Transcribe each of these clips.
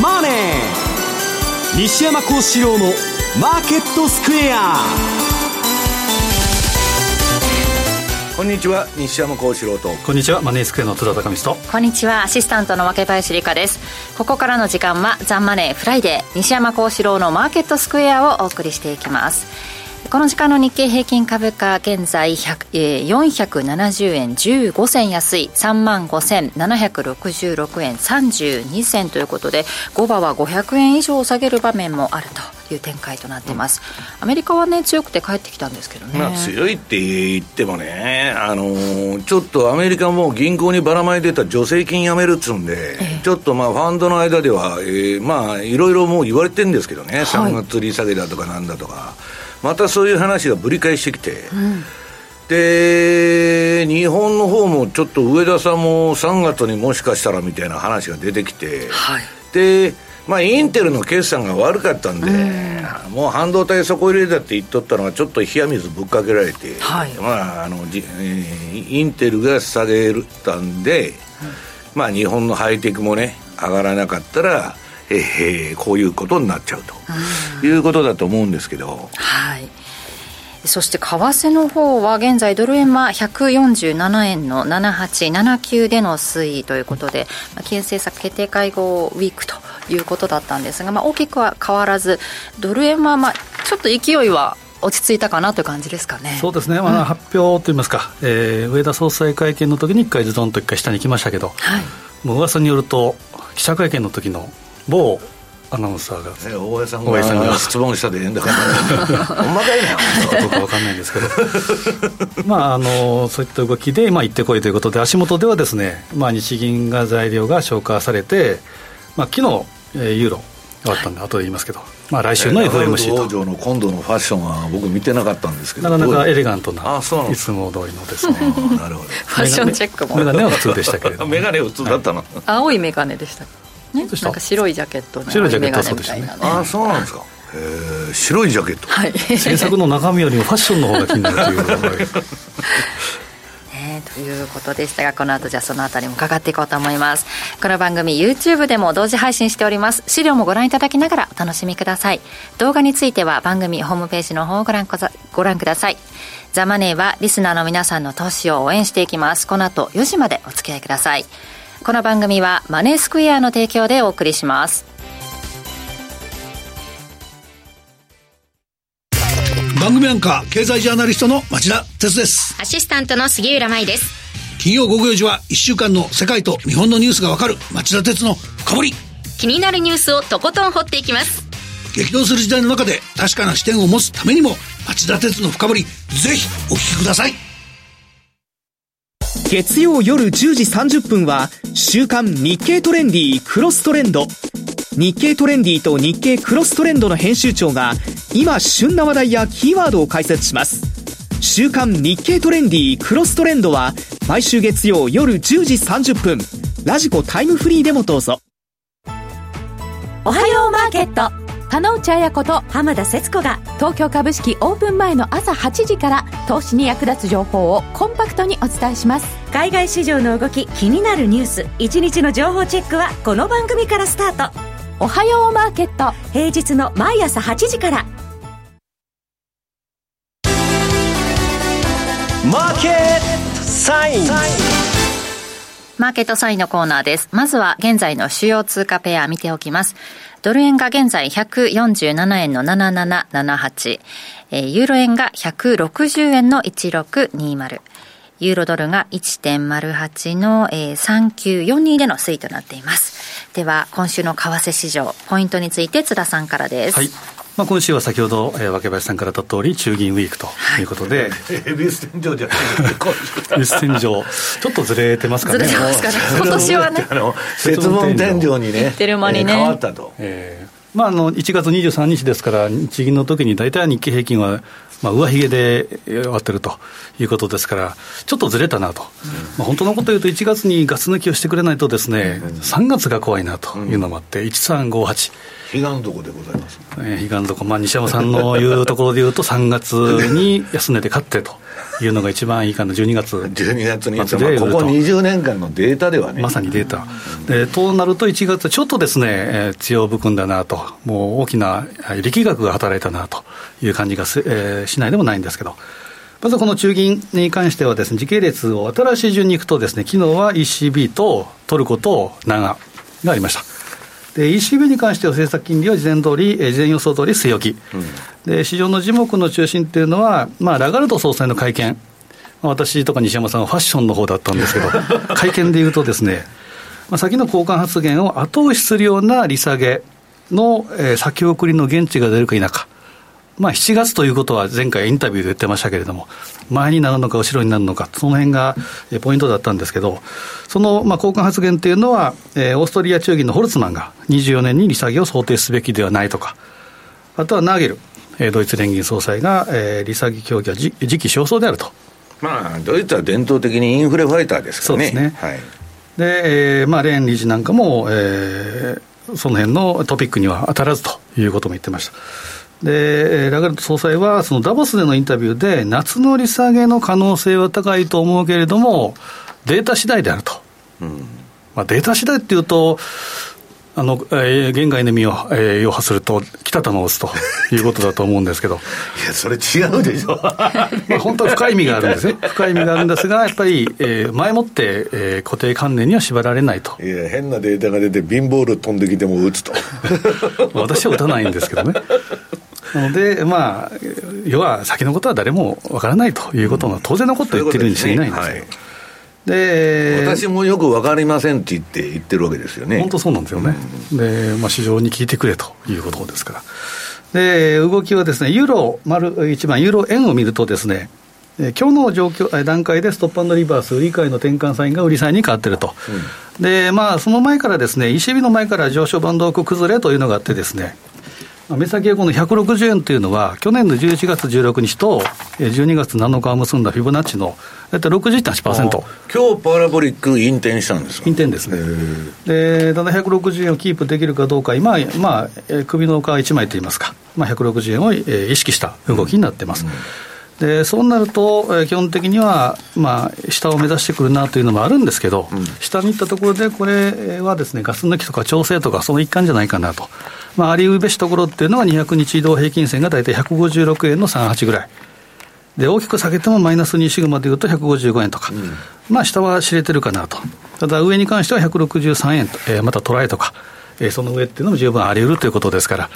マネー」西山孝四郎の「マーケットスクエア」こんにちは西山孝四郎と。こんにちはマネースクエアの津田隆光と。こんにちはアシスタントの若林理紗です。ここからの時間は「ザ・マネーフライデー西山孝四郎のマーケットスクエア」をお送りしていきますこの時間の日経平均株価現在、えー、470円15銭安い。3万5766円32銭ということで5場は500円以上下げる場面もあるという展開となっています、うん、アメリカはね強くて帰ってきたんですけどね、まあ、強いって言ってもねあのー、ちょっとアメリカも銀行にばらまいてた助成金やめるっつうんで、えちょっとまあファンドの間では、えー、まあいろいろもう言われてるんですけどね、はい、3月利下げだとかなんだとかまたそういう話がぶり返してきて、うん、で日本の方もちょっと上田さんも3月にもしかしたらみたいな話が出てきて、はい、でまあ、インテルの決算が悪かったんで、うん、もう半導体底入れだって言っとったのが、ちょっと冷や水ぶっかけられて、はい、まああのじえー、インテルが下げたんで、うん、まあ、日本のハイテクもね、上がらなかったら、えー、こういうことになっちゃうと。いうことだと思うんですけど。はい。そして為替の方は現在ドル円は147円の7879での推移ということで、まあ、金融政策決定会合ウィークということだったんですが、まあ、大きくは変わらずドル円はまあちょっと勢いは落ち着いたかなという感じですかね。そうですね、まあ、発表といいますか、えー、上田総裁会見の時に1回ズドンと1回下に来ましたけど、はい、もう噂によると記者会見の時の某アナウンサーが、ね、大江さんがさんが。質問したでええんだから ほんまかいな。どうか分かんないんですけどまああのそういった動きで、まあ、行ってこいということで足元ではですね、まあ、日銀が材料が消化されて、まあ、昨日、えー、ユーロ終わったんで、後で言いますけど、まあ、来週の FOMC と、王女の今度のファッションは僕見てなかったんですけどなかなかエレガントないつも通りのですね。なるほど。ファッションチェックも。メガネは普通でしたけれども。メガネ普通だったの、はい、青いメガネでしたね。なんか白いジャケット白いジャケットそうでしたね。ああそうなんですか。へえ白いジャケット。はい。制作の中身よりもファッションの方が気になるという。ね、ということでしたがこの後じゃあそのあたりも伺っていこうと思います。この番組 YouTube でも同時配信しております。資料もご覧いただきながらお楽しみください。動画については番組ホームページの方をご覧ご覧ください。ザ・マネーはリスナーの皆さんの投資を応援していきます。この後4時までお付き合いくださいこの番組はマネースクエアの提供でお送りします。番組アンカー経済ジャーナリストの町田哲です。アシスタントの杉浦舞です。金曜午後4時は1週間の世界と日本のニュースがわかる町田哲の深掘り。気になるニュースをとことん掘っていきます。激動する時代の中で確かな視点を持つためにも町田哲の深掘りぜひお聞きください月曜夜10時30分は週刊日経トレンディクロストレンド。日経トレンディと日経クロストレンドの編集長が今旬な話題やキーワードを解説します。週刊日経トレンディクロストレンドは毎週月曜夜10時30分。ラジコタイムフリーでもどうぞ。おはようマーケット。加納茶屋こと浜田節子が東京株式オープン前の朝8時から投資に役立つ情報をコンパクトにお伝えします海外市場の動き気になるニュース一日の情報チェックはこの番組からスタートおはようマーケット平日の毎朝8時からマーケットサインマーケットサインのコーナーです。まずは現在の主要通貨ペア見ておきます。ドル円が現在147円の7778、えー、ユーロ円が160円の1620、ユーロドルが1.08の、えー、3942での推移となっています。では、今週の為替市場、ポイントについて津田さんからです。はいまあ、今週は先ほど、えー、若林さんから言った通り、中銀ウィークとい。うことで、恵比寿天井じゃない。天井、ちょっとずれてますかね、ずれてますかね、今年はね、節分天井にね、てる間に。ね、変わったと。えー。まあ、あの1月23日ですから、日銀の時に大体日経平均はまあ、上髭で終わってるということですから、ちょっとずれたなと、まあ、本当のこと言うと、1月にガス抜きをしてくれないとですね、3月が怖いなというのもあって、1358。彼岸床でございます、えー、彼岸床、まあ、西山さんの言うところで言うと、3月に安値で買ってと。いうのが一番いいかな、12月12月に、まあ、ここ20年間のデータではね。まさにデータ。でとなると、1月、ちょっとですね、えー、強含んだなと、もう大きな力学が働いたなという感じがす、えー、しないでもないんですけど。まずこの中銀に関してはですね、時系列を新しい順にいくとですね、昨日は ECB とトルコと長がありました。で ECB に関しては政策金利は事前通り、事前予想通り据え置き、うん、で市場の樹木の中心っていうのは、まあ、ラガルド総裁の会見、私とか西山さんはファッションの方だったんですけど、会見でいうとですね、まあ、先の交換発言を後押しするような利下げの、えー、先送りの現地が出るか否か。まあ、7月ということは前回インタビューで言ってましたけれども、前になるのか後ろになるのか、その辺がポイントだったんですけど、そのまあ交換発言っていうのは、えー、オーストリア中銀のホルツマンが24年に利下げを想定すべきではないとか、あとはナーゲル、えー、ドイツ連銀総裁が、えー、利下げ協議は時期尚早であると。まあ、ドイツは伝統的にインフレファイターですからね。そうですね。はい、で、えーまあ、レーン理事なんかも、えー、その辺のトピックには当たらずということも言ってました。で、ラガルド総裁は、そのダボスでのインタビューで、夏の利下げの可能性は高いと思うけれども、データ次第であると。うんまあ、データ次第っていうと、あの、えー、現外の意味を、えー、要破すると、北田の押すと いうことだと思うんですけど。いや、それ違うでしょ。まあ、本当は深い意味があるんですね。深い意味があるんですが、やっぱり、えー、前もって、えー、固定観念には縛られないと。いや、変なデータが出て、ビンボール飛んできても打つと。私は打たないんですけどね。なので、まあ、要は先のことは誰もわからないということの当然のことを言ってるに過ぎないんですよ。で私もよく分かりませんって言って言ってるわけですよね。本当そうなんですよね。うん、で、まあ、市場に聞いてくれということですから。で、動きはですね、ユーロ丸一番、ユーロ円を見るとですね、今日の状況段階でストップリバース、売り買いの転換サインが売りサインに変わってると、うん、でまあ、その前からですね、ECB の前から上昇バンド崩れというのがあってですね、目先はこの160円というのは、去年の11月16日と12月7日を結んだフィボナッチの大体60.8%。今日パラボリック引転したんです引転ですね。で、ただ160円をキープできるかどうか、今、まあ、首の皮1枚といいますか、まあ、160円を意識した動きになってます。うんうんでそうなると、基本的には、まあ、下を目指してくるなというのもあるんですけど、うん、下に行ったところで、これはですね、ガス抜きとか調整とか、その一環じゃないかなと。まあ、ありうべしところっていうのは、200日移動平均線が大体156円の38ぐらい。で、大きく下げてもマイナス2シグマでいうと155円とか、うん、まあ、下は知れてるかなと。ただ、上に関しては163円と、えー、またトライとか、えー、その上っていうのも十分あり得るということですから、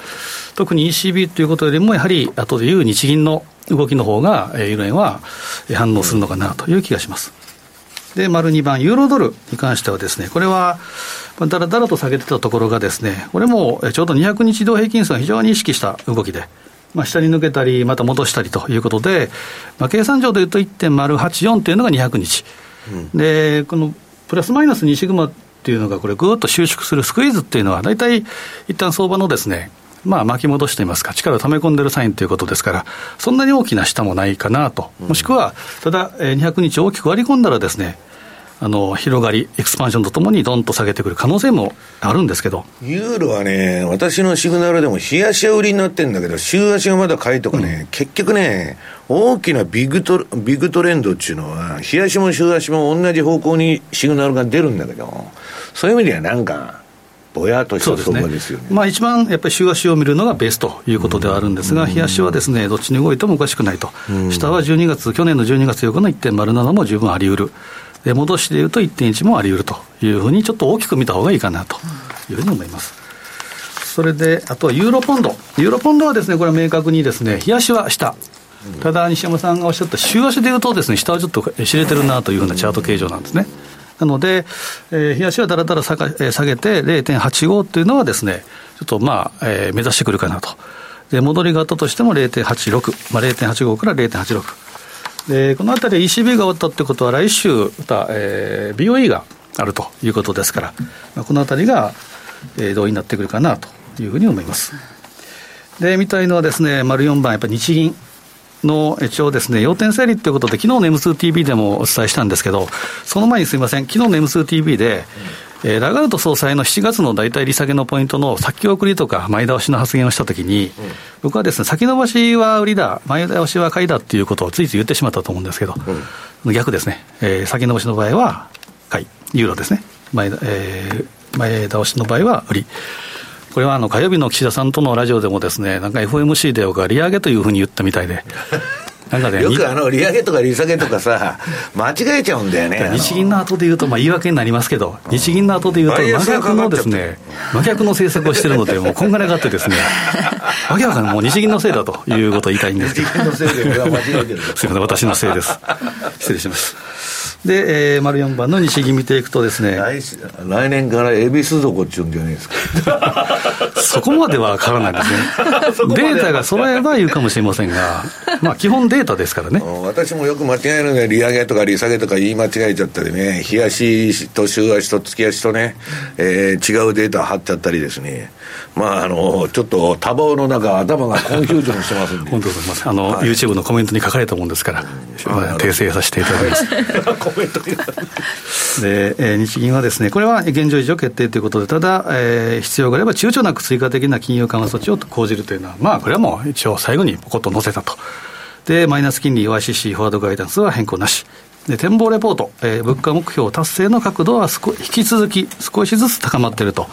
特に ECB ということよりも、やはり後でいう日銀の動きの方が、ユーロ円は反応するのかなという気がします。で、丸2番、ユーロドルに関してはですね、これは、だらだらと下げてたところがですね、これもちょうど200日移動平均線を非常に意識した動きで、まあ、下に抜けたり、また戻したりということで、まあ、計算上でいうと1.084というのが200日、うん、で、このプラスマイナス2シグマっていうのが、これ、ぐーっと収縮するスクイーズっていうのは、大体一旦相場のですね、まあ、巻き戻していますか、力を溜め込んでるサインということですから、そんなに大きな下もないかなと、もしくは、ただ、200日大きく割り込んだらですね、あの広がり、エクスパンションとともにどんと下げてくる可能性もあるんですけど。ユーロはね、私のシグナルでも、冷やしは売りになってるんだけど、週足がまだ買いとかね、うん、結局ね、大きなビッグトビッグトレンドっていうのは、冷やしも週足も同じ方向にシグナルが出るんだけど、そういう意味ではなんか、ぼやっとした相場ですよね、ね、まあ、一番やっぱり週足を見るのがベースということではあるんですが、日足はですねどっちに動いてもおかしくないと、下は12月、去年の12月8日の1.07も十分あり得る。で戻しでいうと1.1もあり得るというふうに、ちょっと大きく見た方がいいかなというふうに思います。それで、あとはユーロポンド。ユーロポンドはですね、これは明確にですね、冷やしは下。ただ、西山さんがおっしゃった週足でいうとですね、下はちょっと知れてるなというふうなチャート形状なんですね。なので、えー、冷やしはだらだら下げ下げて0.85っていうのはですね、ちょっとまあ、えー、目指してくるかなと。で、戻りがあったとしても0.86、まあ、0.85から0.86。で、このあたり ECB が終わったってことは、来週、また、えー、BOE があるということですから、まあ、このあたりが、えー、同意になってくるかなというふうに思います。で、みたいのはですね、丸4番、やっぱり日銀。の一応ですね、要点整理ということで、昨日の M2TV でもお伝えしたんですけど、その前にすみません、昨日の M2TV で、えー、ラガルト総裁の7月の大体利下げのポイントの先送りとか前倒しの発言をしたときに、うん、僕はですね、先延ばしは売りだ、前倒しは買いだっていうことをついつい言ってしまったと思うんですけど、うん、逆ですね、えー、先延ばしの場合は買い、ユーロですね、前,、えー、前倒しの場合は売り。これはあの火曜日の岸田さんとのラジオでもですね、なんか FOMC でか利上げというふうに言ったみたいで、なんかね、よくあの利上げとか利下げとかさ、間違えちゃうんだよね。日銀の後で言うと、まあ、言い訳になりますけど、日銀の後で言うと、真逆のですね、真逆の政策をしてるので、もうこんがらがってですね、わけわかんない、もう日銀のせいだということを言いたいんですけど。日銀のせいで、間違えてる。すみません、私のせいです。失礼します。で、えー、丸4番の日銀見ていくとですね来来年から恵比寿底っちゅうんじゃないですか？そこまでは分からないですね。データが揃えば言うかもしれませんがまあ基本データですからね。私もよく間違えるので利上げとか利下げとか言い間違えちゃったりね日足と週足と月足とね、えー、違うデータ貼っちゃったりですね。まああのちょっと多忙の中頭がコンフュージョンしてますんで。本当ございますあの、はい、YouTube のコメントに書かれたもんですから、まあ、訂正させていただきます。コメントで、えー、日銀はですね、これは現状維持を決定ということで、ただ、えー、必要があれば躊躇なく追加的な金融緩和措置を講じるというのは、まあ、これはもう一応最後にポコッと載せたと。で、マイナス金利 YCC フォワードガイダンスは変更なし。で展望レポート、えー、物価目標達成の角度は引き続き少しずつ高まっていると。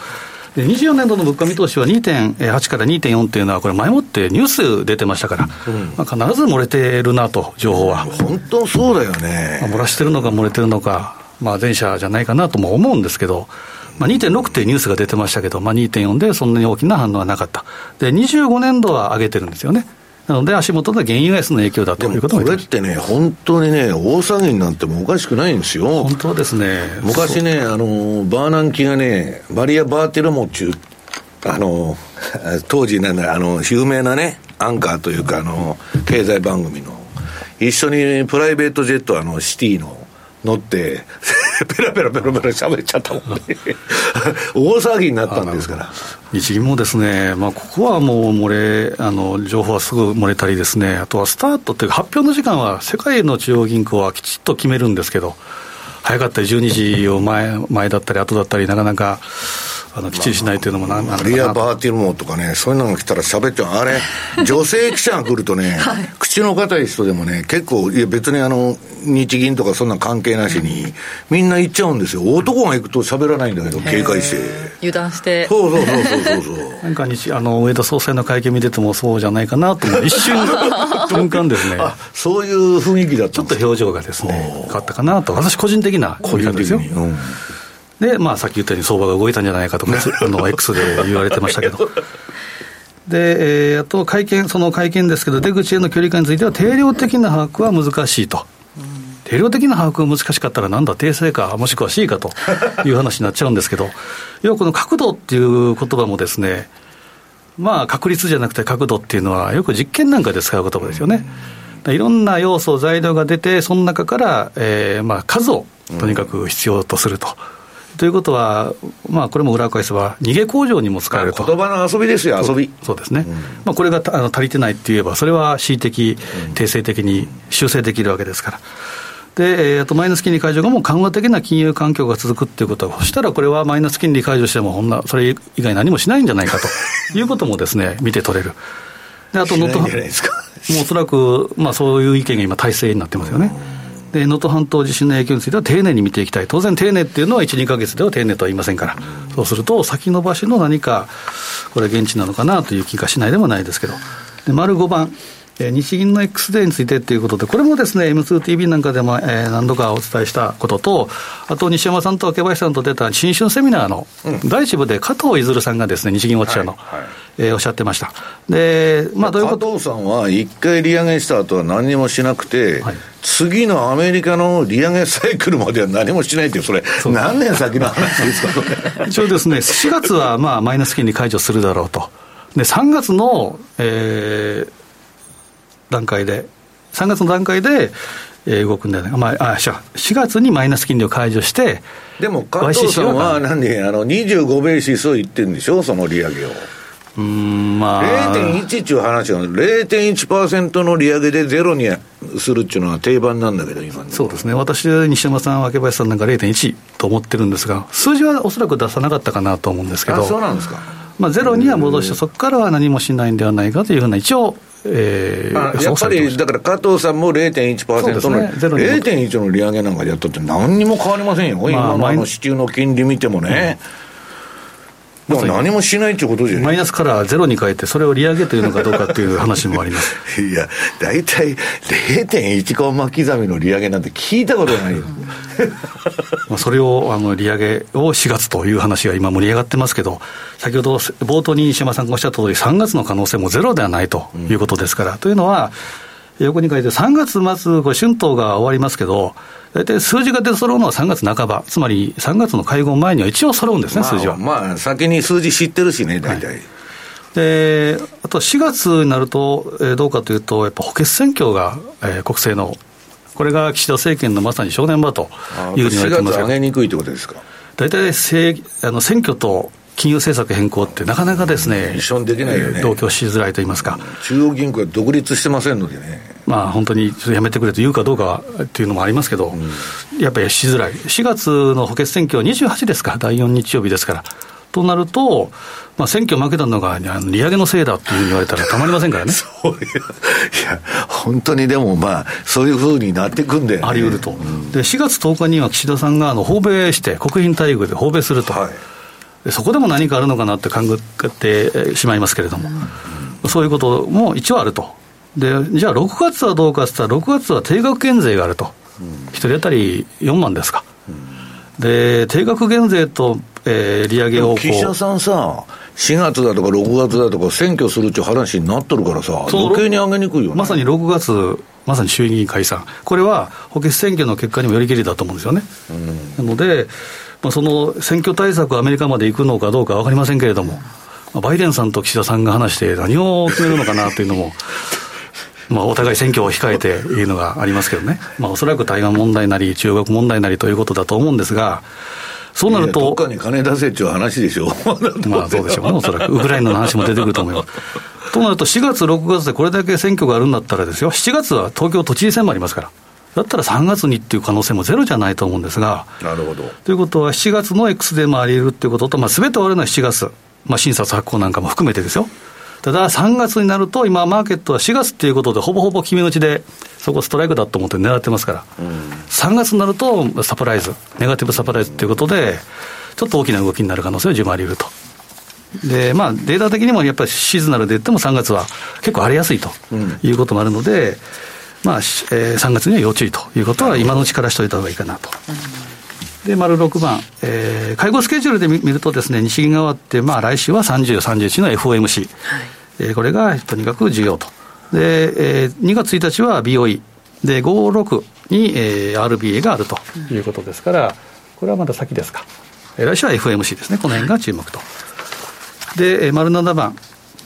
で24年度の物価見通しは2.8から2.4というのは、これ、前もってニュース出てましたから、うん、まあ、必ず漏れてるなと、情報は。本当そうだよね。まあ、漏らしてるのか漏れてるのか、まあ、前者じゃないかなとも思うんですけど、まあ、2.6ってニュースが出てましたけど、まあ、2.4でそんなに大きな反応はなかった。で、25年度は上げてるんですよね。なので、足元で原油安の影響だということもこれってね、本当にね、大騒ぎになってもおかしくないんですよ。本当ですね。昔ね、あの、バーナンキがね、バリア・バーテルモっちゅう、あの、当時なんだ、あの、有名なね、アンカーというか、あの、経済番組の、一緒にプライベートジェット、あの、シティの、乗って、ペラペラペラペラ喋っちゃったもんね。大騒ぎになったんですから。日銀もですね、まあ、ここはもう漏れ、あの、情報はすぐ漏れたりですね、あとはスタートっていうか、発表の時間は世界の中央銀行はきちっと決めるんですけど、早かったり12時を前前だったり後だったり、なかなか、あのきっちりしないというのもなんなリア・バーティルモとかね、そういうのが来たら喋っちゃう、あれ、女性記者が来るとね、はい、口の硬い人でもね、結構、いや、別にあの日銀とかそんな関係なしに、うん、みんな行っちゃうんですよ、男が行くと喋らないんだけど、警戒して。油断して。そうそうそうそうそう。そう。なんか日あの上田総裁の会見見ててもそうじゃないかなと、一瞬、瞬間ですね。そういう雰囲気だったちょっと表情がですね、変わったかなと、私個人的な個人的ですよ。うんで、まあ、さっき言ったように相場が動いたんじゃないかとか、あの X で言われてましたけど。で、えー、あと会見、その会見ですけど、出口への距離感については、定量的な把握は難しいと。定量的な把握が難しかったら、なんだ、訂正か、もしくは C かという話になっちゃうんですけど、要はこの角度っていう言葉もですね、まあ、確率じゃなくて角度っていうのは、よく実験なんかで使う言葉ですよね。いろんな要素、材料が出て、その中から、えーまあ、数をとにかく必要とすると。ということは、まあ、これも裏を返せば、逃げ工場にも使えると。言葉の遊びですよ、遊び。そうですね。うん、まあ、これがあの足りてないって言えば、それは恣意的、定性的に修正できるわけですから。で、えー、あとマイナス金利解除がもう緩和的な金融環境が続くっていうことは、そしたらこれはマイナス金利解除しても、ほんな、それ以外何もしないんじゃないかと いうこともですね、見て取れる。で、あと、ノット、もうおそらく、まあ、そういう意見が今、大勢になってますよね。うんで能登半島地震の影響については丁寧に見ていきたい、当然、丁寧っていうのは1、2か月では丁寧とは言いませんから、そうすると、先延ばしの何か、これ、現地なのかなという気がしないでもないですけど、で丸5番、え日銀の X デーについてということで、これもですね、M2TV なんかでも、えー、何度かお伝えしたことと、あと西山さんと明林さんと出た新春セミナーの第一部で加藤出さんがですね、日銀ウォッチャーの、はいはい、えー、おっしゃってました。で、まあ、どういうこと？加藤さんは一回利上げした後は何もしなくて、はい、次のアメリカの利上げサイクルまでは何もしないっていう、それ、何年先の話ですか、それ。一応ですね、4月はまあマイナス金利解除するだろうと。で、3月の、えー、段階で、3月の段階で、えー、動くんだよね、まあ、あ4月にマイナス金利を解除して、でも加藤さんは、なんで、あの25ベーシスを言ってるんでしょ、その利上げを。うんまあ。0.1っていう話は0.1%の利上げでゼロにするっていうのは定番なんだけど今そうですね。私西山さん若林さんなんか0.1と思ってるんですが数字はおそらく出さなかったかなと思うんですけど。そうなんですか。まあ、ゼロには戻して、そこからは何もしないんではないかというふうな、一応、えー、やっぱりだから加藤さんも0.1%の、ね、0.1の利上げなんかやったって、何にも変わりませんよ、まあ、今のあの支給の金利見てもね。うんだから何もしないってことじゃマイナスからゼロに変えて、それを利上げというのかどうかっていう話もあります。いや、大体0.1コンマ刻みの利上げなんて聞いたことないよ。まあそれをあの利上げを4月という話が今、盛り上がってますけど、先ほど冒頭に西山さんがおっしゃった通り、3月の可能性もゼロではないということですから、うん、というのは、横に書いて、3月末、これ春闘が終わりますけど、大体数字が出揃うのは3月半ば、つまり3月の会合前には一応揃うんですね、まあ、数字は。まあ、先に数字知ってるしね、大体。はいであと4月になると、えー、どうかというと、やっぱ補欠選挙が、えー、国政の、これが岸田政権のまさに正念場というふうに言われてます4月上げにくいってことですか？大体あの選挙と金融政策変更ってなかなかですね、一緒にできないよね。同居しづらいと言いますか。中央銀行は独立してませんのでね。まあ本当にやめてくれと言うかどうかっていうのもありますけど、うん、やっぱりしづらい。4月の補欠選挙は28ですか、第4日曜日ですから。となると、まあ、選挙負けたのが利上げのせいだっていう言われたらたまりませんからね。そういう、いや、本当にでもまあ、そういうふうになっていくんで、ね、あり得ると。で、4月10日には岸田さんがあの訪米して、国賓待遇で訪米すると。はいそこでも何かあるのかなって考えてしまいますけれども、うん、そういうことも一応あると。で、じゃあ6月はどうかって言ったら、6月は定額減税があると。うん、1人当たり4万ですか。うん、で、定額減税と、えー、利上げを岸田さんさ、4月だとか6月だとか選挙するっていう話になっとるからさ、余計に上げにくいよね。まさに6月、まさに衆議院解散。これは補欠選挙の結果にもよりけりだと思うんですよね。なので、まあ、その選挙対策、アメリカまで行くのかどうか分かりませんけれども、まあ、バイデンさんと岸田さんが話して、何を決めるのかなというのも、まあ、お互い選挙を控えているのがありますけどね、まあ、おそらく台湾問題なり、中国問題なりということだと思うんですが、そうなると。どっかに金出せっていう話でしょう。まあそうでしょうね、おそらく。ウクライナの話も出てくると思います。となると、4月、6月でこれだけ選挙があるんだったらですよ、7月は東京都知事選もありますから。だったら3月にっていう可能性もゼロじゃないと思うんですが。なるほど。ということは、7月の X でもあり得るっていうことと、まあ、すべて終わるのは7月、まあ、審査発行なんかも含めてですよ。ただ、3月になると、今、マーケットは4月っていうことで、ほぼほぼ決め打ちで、そこストライクだと思って狙ってますから、うん、3月になると、サプライズ、ネガティブサプライズということで、ちょっと大きな動きになる可能性は十分あり得ると。で、まあ、データ的にもやっぱりシーズナルで言っても3月は結構荒れやすいということもあるので、うんまあえー、3月には要注意ということは、今のうちからしておいた方がいいかなと。で、丸6番、えー、介護スケジュールで見るとですね、日銀が終わって、まあ来週は30、31の FOMC。はい、えー、これがとにかく重要と。で、えー、2月1日は BOE。で、5、6に、えー、RBA があるということですから、これはまだ先ですか。えー、来週は FOMC ですね。この辺が注目と。で、えー、丸7番、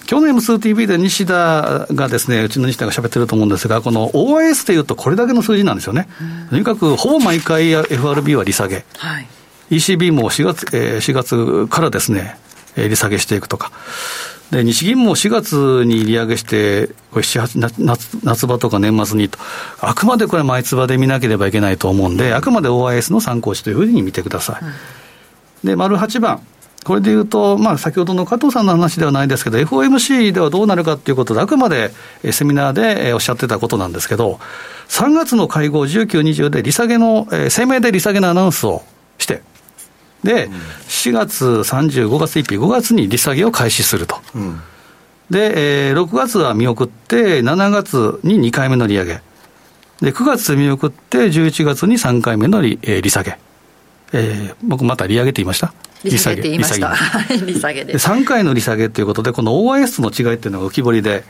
今日の M2TV で西田がですね、うちの西田が喋ってると思うんですが、この OIS でいうとこれだけの数字なんですよね。とにかくほぼ毎回 FRB は利下げ。はい、ECB も4月、えー、4月からですね、利下げしていくとか。で、日銀も4月に利上げして、これ7、8夏夏場とか年末にと、あくまでこれ、毎月で見なければいけないと思うんで、あくまで OIS の参考値というふうに見てください。で、丸8番。これでいうと、まあ、先ほどの加藤さんの話ではないですけど、FOMC ではどうなるかということで、あくまでセミナーでおっしゃってたことなんですけど、3月の会合19、20で利下げの、声明で利下げのアナウンスをして、で、4月30、5月1日、5月に利下げを開始すると。うん、で、えー、6月は見送って、7月に2回目の利上げ。で、9月見送って、11月に3回目の利,、えー、利下げ。えー、僕また利上げって言いました？利下げって言いました。利下げで。3回の利下げということで、この OIS の違いっていうのが浮き彫りで、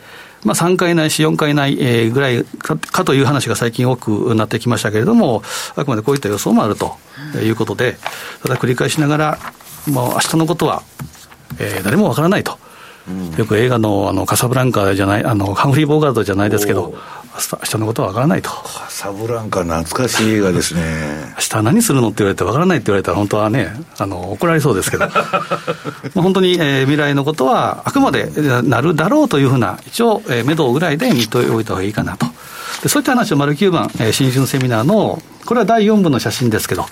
まあ、3回ないし4回ないぐらいかという話が最近多くなってきましたけれども、あくまでこういった予想もあるということで、ただ繰り返しながら、もう明日のことは、えー、誰もわからないとよく映画のあのカサブランカじゃない、あのハンフリー・ボーガードじゃないですけど、明日のことは分からないと。カサブランカ、懐かしい映画ですね。明日何するのって言われて、分からないって言われたら、本当はね、あの怒られそうですけど、まあ本当に、えー、未来のことは、あくまでなるだろうというふうな、一応、えー、目処ぐらいで見ておいた方がいいかなと。でそういった話を丸9番、えー、新春セミナーの、これは第4部の写真ですけど、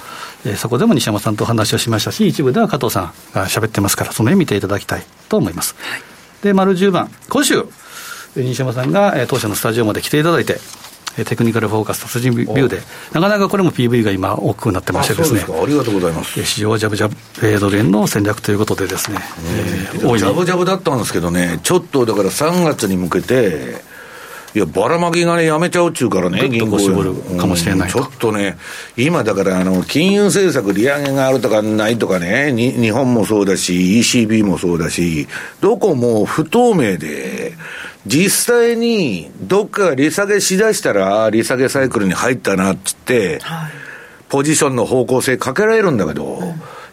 えー、そこでも西山さんとお話をしましたし、一部では加藤さんが喋ってますから、その辺見ていただきたいと思います。はい、で、丸10番、今週、西山さんが、えー、当社のスタジオまで来ていただいて、テクニカルフォーカス達人ビューで、なかなかこれも PV が今、大きくなってましてですね、ありがとうございます。市場ジャブジャブドル円の戦略ということでですね、えー、ジャブジャブだったんですけどね、ちょっとだから3月に向けて、いや、ばらまきがね、やめちゃうっちゅうからね、銀行絞るかもしれない、ちょっとね、今だからあの、金融政策、利上げがあるとかないとかね、に日本もそうだし、ECB もそうだし、どこも不透明で、実際にどっかが利下げしだしたら、利下げサイクルに入ったなっつって、はい、ポジションの方向性かけられるんだけど、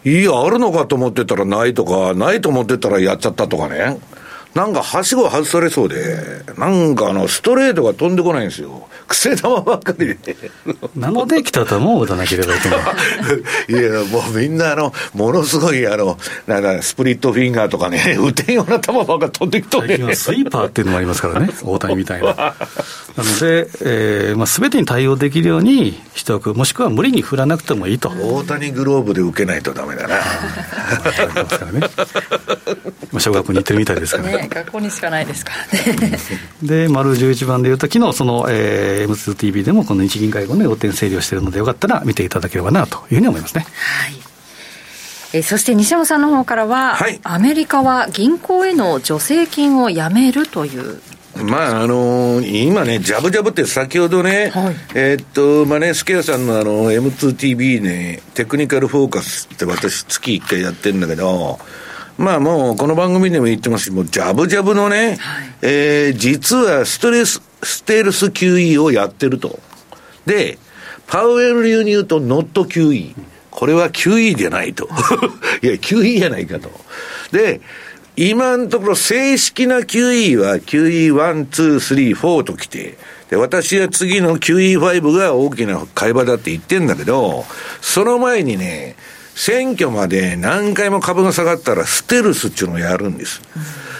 うん、いや、あるのかと思ってたらないとか、ないと思ってたらやっちゃったとかね。なんか、はしご外されそうで、なんかあの、ストレートが飛んでこないんですよ。癖玉ばっかり で。なので、北田も打たなければいけない。いや、もうみんな、あの、ものすごい、あの、なんか、スプリットフィンガーとかね、打てんような球ばっか飛んできとね。最近はスイーパーっていうのもありますからね、大谷みたいな。なので、えー、まあ、すべてに対応できるようにしておく、もしくは無理に振らなくてもいいと。大谷グローブで受けないとだめだな。まあ、小学校に行ってるみたいですからね。学校にしかないですからね。で、丸11番でいうと、昨日その、えー、M2TV でもこの日銀会合の要点整理をしているので、よかったら見ていただければなというふうに思いますね。はいえそして西山さんの方からは、はい、アメリカは銀行への助成金をやめるというまああのー、今ね、ジャブジャブって先ほどね、はい、えー、っと、マネースケアさんのあの M2TV ね、テクニカルフォーカスって私、月1回やってるんだけど、まあもう、この番組でも言ってますし、もうジャブジャブのね、はい、えー、実はストレス、ステルス QE をやってると。で、パウエル流に言うと、ノット QE。これは QE じゃないと。いや、QE じゃないかと。で、今のところ正式な QE は QE1、2、3、4と来て、で、私は次の QE5 が大きな会話だって言ってんだけど、その前にね、選挙まで何回も株が下がったらステルスっていうのをやるんです。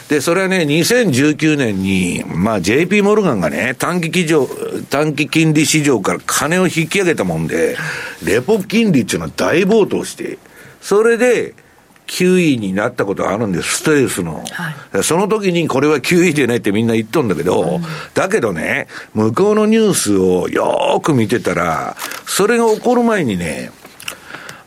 で、それはね、2019年に、まあ JP モルガンがね、短期企業、短期金利市場から金を引き上げたもんで、レポ金利っていうのは大暴騰して、それで、9位になったことがあるんです、ステルスの。はい、その時にこれは9位でねってみんな言っとんだけど、うん、だけどね、向こうのニュースをよーく見てたら、それが起こる前にね、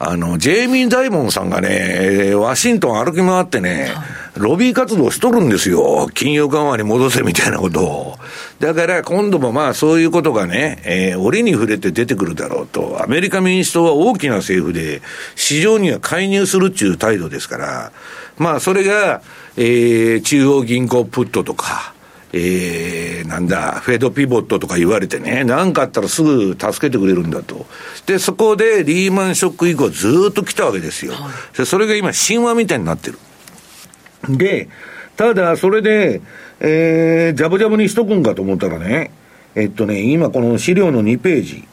あの、ジェイミー・ダイモンさんがね、ワシントン歩き回ってね、ロビー活動しとるんですよ。金融緩和に戻せみたいなことを。だから今度もまあそういうことがね、えー、折に触れて出てくるだろうと。アメリカ民主党は大きな政府で、市場には介入するっていう態度ですから、まあそれが、えー、中央銀行プットとか、えー、なんだ、フェードピボットとか言われてね、なんかあったらすぐ助けてくれるんだと。で、そこでリーマンショック以降ずっと来たわけですよ。でそれが今神話みたいになってる。で、ただ、それで、えー、ジャブジャブにしとくんかと思ったらね、えっとね、今この資料の2ページ。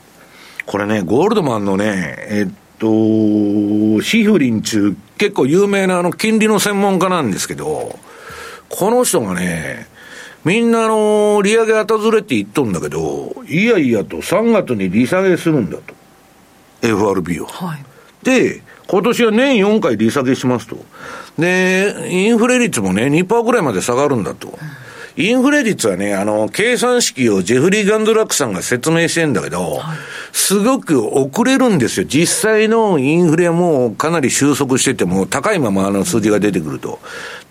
これね、ゴールドマンのね、えっと、シフリン中、結構有名なあの金利の専門家なんですけど、この人がね、みんなあの、利上げ後ずれって言っとんだけど、いやいやと3月に利下げするんだと。FRB は。はい。で、今年は年4回利下げしますと。で、インフレ率もね、2%ぐらいまで下がるんだと。うんインフレ率はね、あの、計算式をジェフリー・ガンドラックさんが説明してんだけど、はい、すごく遅れるんですよ。実際のインフレもかなり収束してても、高いままあの数字が出てくると。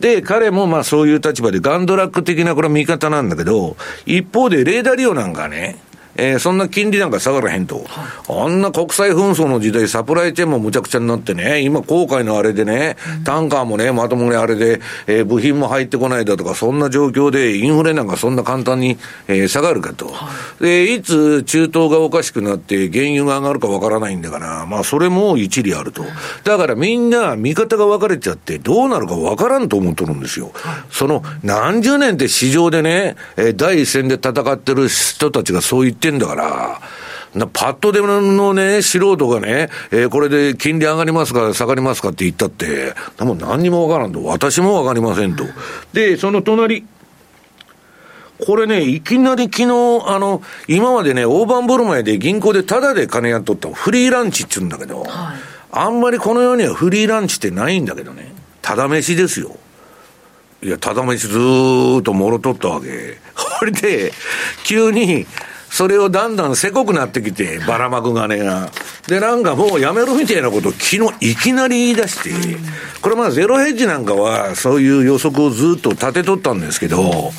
で、彼もまあそういう立場でガンドラック的なこれは見方なんだけど、一方でレーダーリオなんかね、えー、そんな金利なんか下がらへんと。あんな国際紛争の時代、サプライチェーンもむちゃくちゃになってね、今、航海のあれでね、タンカーもね、まともにあれで、えー、部品も入ってこないだとか、そんな状況で、インフレなんかそんな簡単に、えー、下がるかと。で、いつ中東がおかしくなって、原油が上がるかわからないんだから、まあ、それも一理あると。だからみんな、見方が分かれちゃって、どうなるかわからんと思っとるんですよ。その、何十年って市場でね、えー、第一線で戦ってる人たちがそう言ってんだから、なパッとでのね、素人がね、えー、これで金利上がりますか、下がりますかって言ったって、もう何にもわからんと、私もわかりませんと。で、その隣、これね、いきなり昨日、あの、今までね、大盤振る舞いで銀行でタダで金やっとったフリーランチっつうんだけど、はい、あんまりこの世にはフリーランチってないんだけどね、ただ飯ですよ。いや、ただ飯ずーっともろとったわけ。これで、急に、それをだんだんせこくなってきて、ばらまく金が。で、なんかもうやめるみたいなことを昨日いきなり言い出して、これまあゼロヘッジなんかはそういう予測をずっと立てとったんですけど、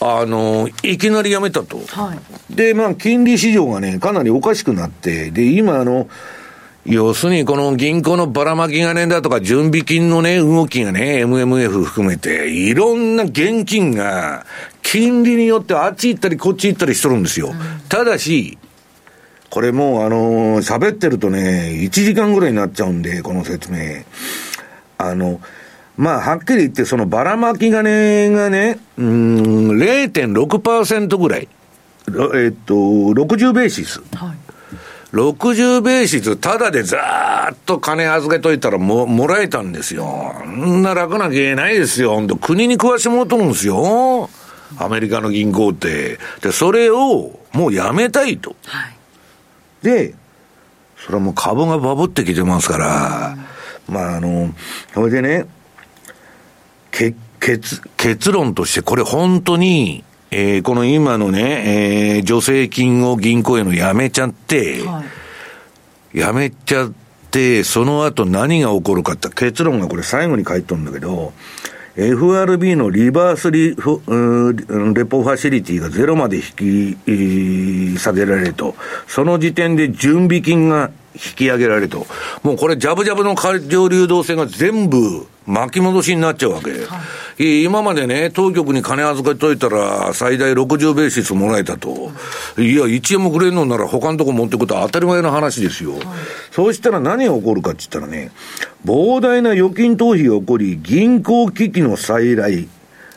あの、いきなりやめたと。はい、で、まあ、金利市場がね、かなりおかしくなって、で、今あの、要するにこの銀行のばらまき金だとか準備金のね、動きがね、MMF 含めて、いろんな現金が、金利によってあっち行ったりこっち行ったりしとるんですよ。うん、ただし、これもうあの喋ってるとね、1時間ぐらいになっちゃうんで、この説明。あの、まあ、はっきり言って、そのばらまき金がね、うん、0.6%ぐらい。えっと、60ベーシス。はい60ベーシス、ただでざーっと金預けといたらも、もらえたんですよ。んな楽な芸ないですよ。本当国に食わしてもらとるんですよ。アメリカの銀行って。で、それをもうやめたいと。はい、で、それはもう株がバブってきてますから、まああの、それでね、け結、結論としてこれ本当に、えー、この今のね、えー、助成金を銀行へのやめちゃって、はい、やめちゃって、その後何が起こるかって結論がこれ最後に書いてるんだけど、FRB のリバースリフレポファシリティがゼロまで引き下げられると、その時点で準備金が引き上げられると、もうこれ、ジャブジャブの過剰流動性が全部巻き戻しになっちゃうわけ。はい、今までね、当局に金預けといたら、最大60ベーシスもらえたと。いや、1円もくれんのなら他のとこ持ってくと当たり前の話ですよ。はい、そうしたら何が起こるかって言ったらね、膨大な預金逃避が起こり、銀行危機の再来、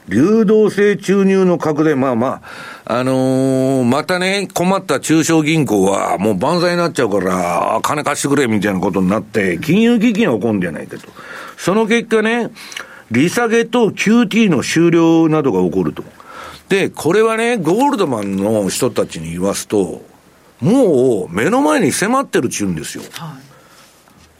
流動性注入の拡大、まあまあ、あのー、またね、困った中小銀行はもう万歳になっちゃうから、金貸してくれみたいなことになって、金融危機が起こるんじゃないかと。その結果ね、利下げと QT の終了などが起こると。で、これはね、ゴールドマンの人たちに言わすと、もう目の前に迫ってるっちゅうんですよ。は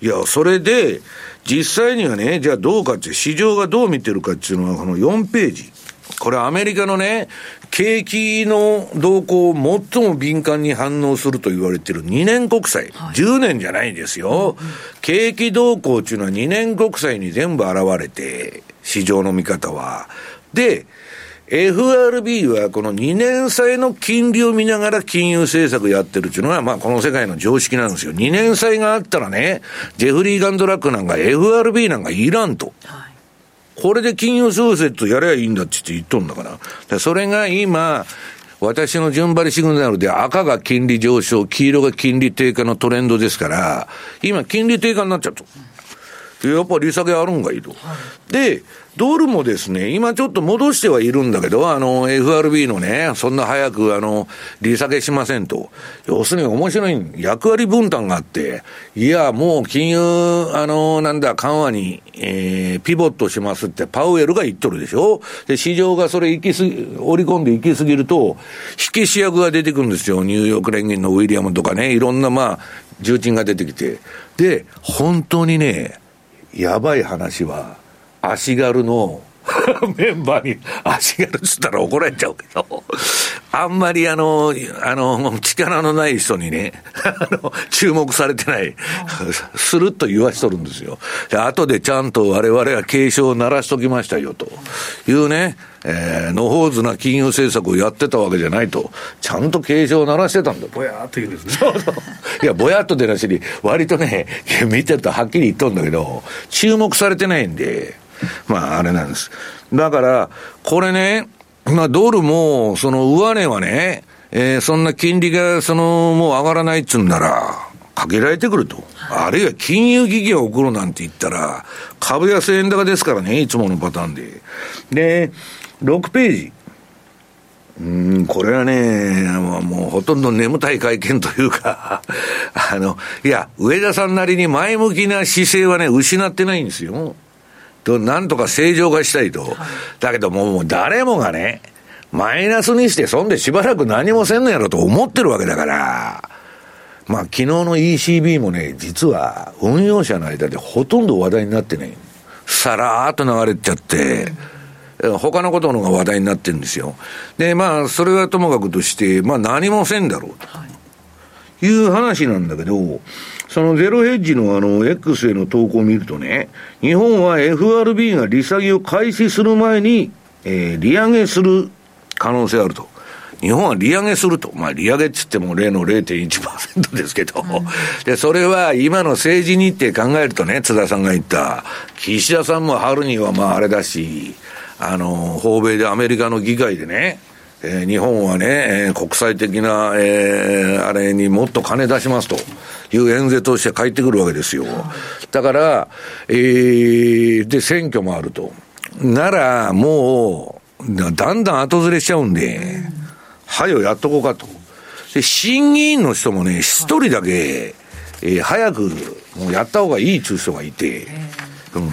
い、いや、それで、実際にはね、じゃあどうかって、市場がどう見てるかっていうのは、この4ページ。これアメリカのね、景気の動向を最も敏感に反応すると言われている2年国債、はい、10年じゃないですよ、うんうん、景気動向っていうのは2年国債に全部現れて、市場の見方は。で、FRB はこの2年債の金利を見ながら金融政策やってるっていうのが、まあこの世界の常識なんですよ。2年債があったらね、ジェフリー・ガンドラックなんか FRB なんかいらんと。はいこれで金融創設やればいいんだって言っとんだから。それが今、私の順張りシグナルで赤が金利上昇、黄色が金利低下のトレンドですから、今金利低下になっちゃった。やっぱ利下げあるんがいいと。で、ドルもですね、今ちょっと戻してはいるんだけど、あの、FRB のね、そんな早く、あの、利下げしませんと。要するに面白い役割分担があって、いや、もう金融、あの、なんだ、緩和に、えー、ピボットしますってパウエルが言っとるでしょで、市場がそれ行きすぎ、織り込んで行きすぎると、火消し役が出てくるんですよ。ニューヨーク連銀のウィリアムとかね、いろんな、まあ、重鎮が出てきて。で、本当にね、やばい話は、足軽の、メンバーに足がつったら怒られちゃうけど、あんまりあの、あの、力のない人にね、あの、注目されてない、するっと言わしとるんですよ。で、後でちゃんと我々は警鐘を鳴らしときましたよ、というね、えー、のほうずな金融政策をやってたわけじゃないと、ちゃんと警鐘を鳴らしてたんだぼやーっと言うんですね。そうそう。いや、ぼやっと出なしに、割とね、見てるとはっきり言っとんだけど、注目されてないんで、まあ、あれなんです。だから、これね、まあ、ドルも、その上値はね、えー、そんな金利が、その、もう上がらないっつうんなら、かけられてくると。あるいは金融危機が起こるなんて言ったら、株安円高ですからね、いつものパターンで。で、6ページ。うん、これはね、もうほとんど眠たい会見というか あの、いや、上田さんなりに前向きな姿勢はね、失ってないんですよ。と、なんとか正常化したいと。はい、だけどもう誰もがね、マイナスにして、そんでしばらく何もせんのやろと思ってるわけだから、まあ昨日の ECB もね、実は運用者の間でほとんど話題になってない。さらーっと流れちゃって、うん他のことのが話題になってるんですよ。で、まあ、それはともかくとして、まあ、何もせんだろうという話なんだけど、そのゼロヘッジのあの、X への投稿を見るとね、日本は FRB が利下げを開始する前に、えー、利上げする可能性あると。日本は利上げすると。まあ、利上げっつっても例の0.1%ですけど、うん、で、それは今の政治日程考えるとね、津田さんが言った、岸田さんも春にはまああれだし、あの、訪米でアメリカの議会でね、えー、日本はね、えー、国際的な、えー、あれにもっと金出しますという演説をして帰ってくるわけですよ。だから、えー、で、選挙もあると。なら、もう、だんだん後ずれしちゃうんで、はよやっとこうかと。で、審議員の人もね、一人だけ、えー、早く、もうやった方がいいっていう人がいて、うん。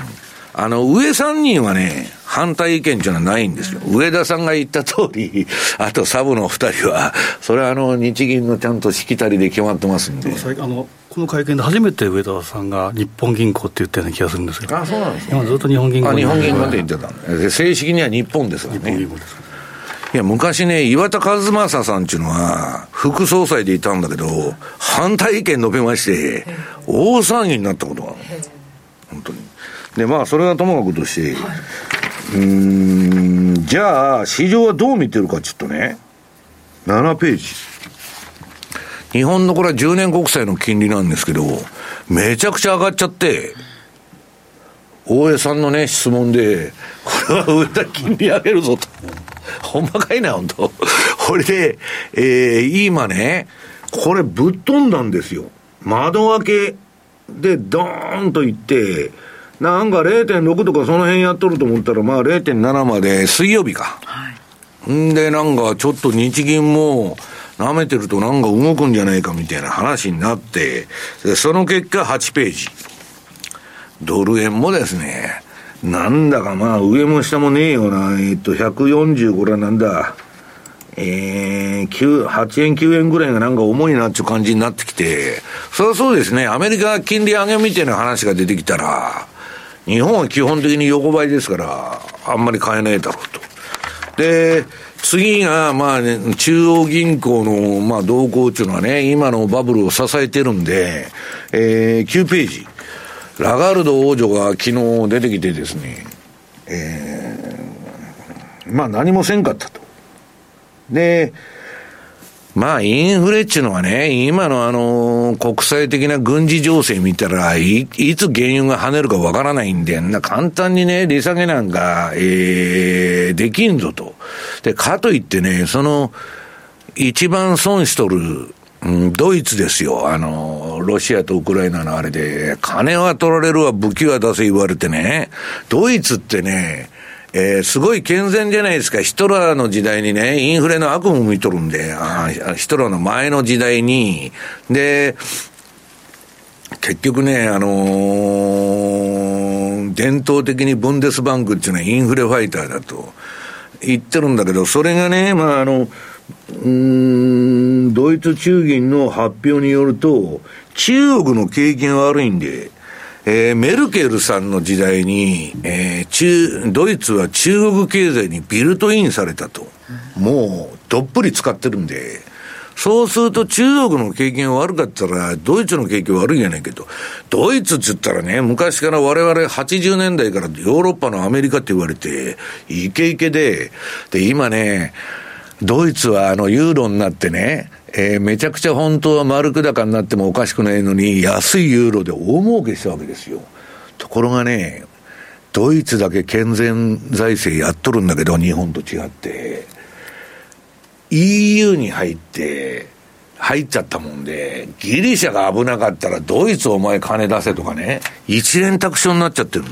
あの、上3人はね、反対意見っていうのはないんですよ。上田さんが言った通り、あとサブの二人は、それはあの、日銀のちゃんとしきたりで決まってますんで。あのこの会見で初めて上田さんが日本銀行って言ったような気がするんですけど、あそうなんです今ずっと日本銀行あ日本銀行って言ってたんで、正式には日本ですからね。日本銀行ですいや、昔ね、岩田和正さんっていうのは、副総裁でいたんだけど、反対意見述べまして、大騒ぎになったことがある。本当に。で、まあ、それはともかくとして、はい、うん、じゃあ、市場はどう見てるかちょっとね、7ページ。日本のこれは10年国債の金利なんですけど、めちゃくちゃ上がっちゃって、大江さんのね、質問で、これは上田金利上げるぞと。ほんまかいな、本当これで、えー、今ね、これぶっ飛んだんですよ。窓開けでドーンといって、なんか0.6とかその辺やっとると思ったら、まあ0.7まで水曜日か。はい。んで、なんかちょっと日銀も、舐めてるとなんか動くんじゃないかみたいな話になって、その結果8ページ。ドル円もですね、なんだかまあ上も下もねえよな。えっと、140、これはなんだ。えー、9、8円9円ぐらいがなんか重いなっていう感じになってきて、そりゃそうですね、アメリカ金利上げみたいな話が出てきたら、日本は基本的に横ばいですから、あんまり買えないだろうと。で、次が、まあね、中央銀行の、まあ、動向っていうのはね、今のバブルを支えてるんで、えー、9ページ。ラガルド王女が昨日出てきてですね、えー、まあ何もせんかったと。で、まあ、インフレっていうのはね、今のあの、国際的な軍事情勢見たら、い、いつ原油が跳ねるかわからないんで、な簡単にね、利下げなんか、ええー、できんぞと。で、かといってね、その、一番損しとる、うん、ドイツですよ。あの、ロシアとウクライナのあれで、金は取られるわ、武器は出せ言われてね、ドイツってね、えー、すごい健全じゃないですか。ヒトラーの時代にね、インフレの悪夢見とるんで、あヒトラーの前の時代に、で、結局ね、あのー、伝統的にブンデスバンクっていうのはインフレファイターだと言ってるんだけど、それがね、まあ、あの、うん、ドイツ中銀の発表によると、中国の景気が悪いんで、えー、メルケルさんの時代に、えー、中、ドイツは中国経済にビルトインされたと。もう、どっぷり使ってるんで、そうすると中国の経験悪かったら、ドイツの経験悪いんやないけど、ドイツって言ったらね、昔から我々80年代からヨーロッパのアメリカって言われて、イケイケで、で、今ね、ドイツはあのユーロになってね、えー、めちゃくちゃ本当は丸く高になってもおかしくないのに、安いユーロで大儲けしたわけですよ。ところがね、ドイツだけ健全財政やっとるんだけど、日本と違って。EU に入って、入っちゃったもんで、ギリシャが危なかったらドイツお前金出せとかね、一連卓上になっちゃってる。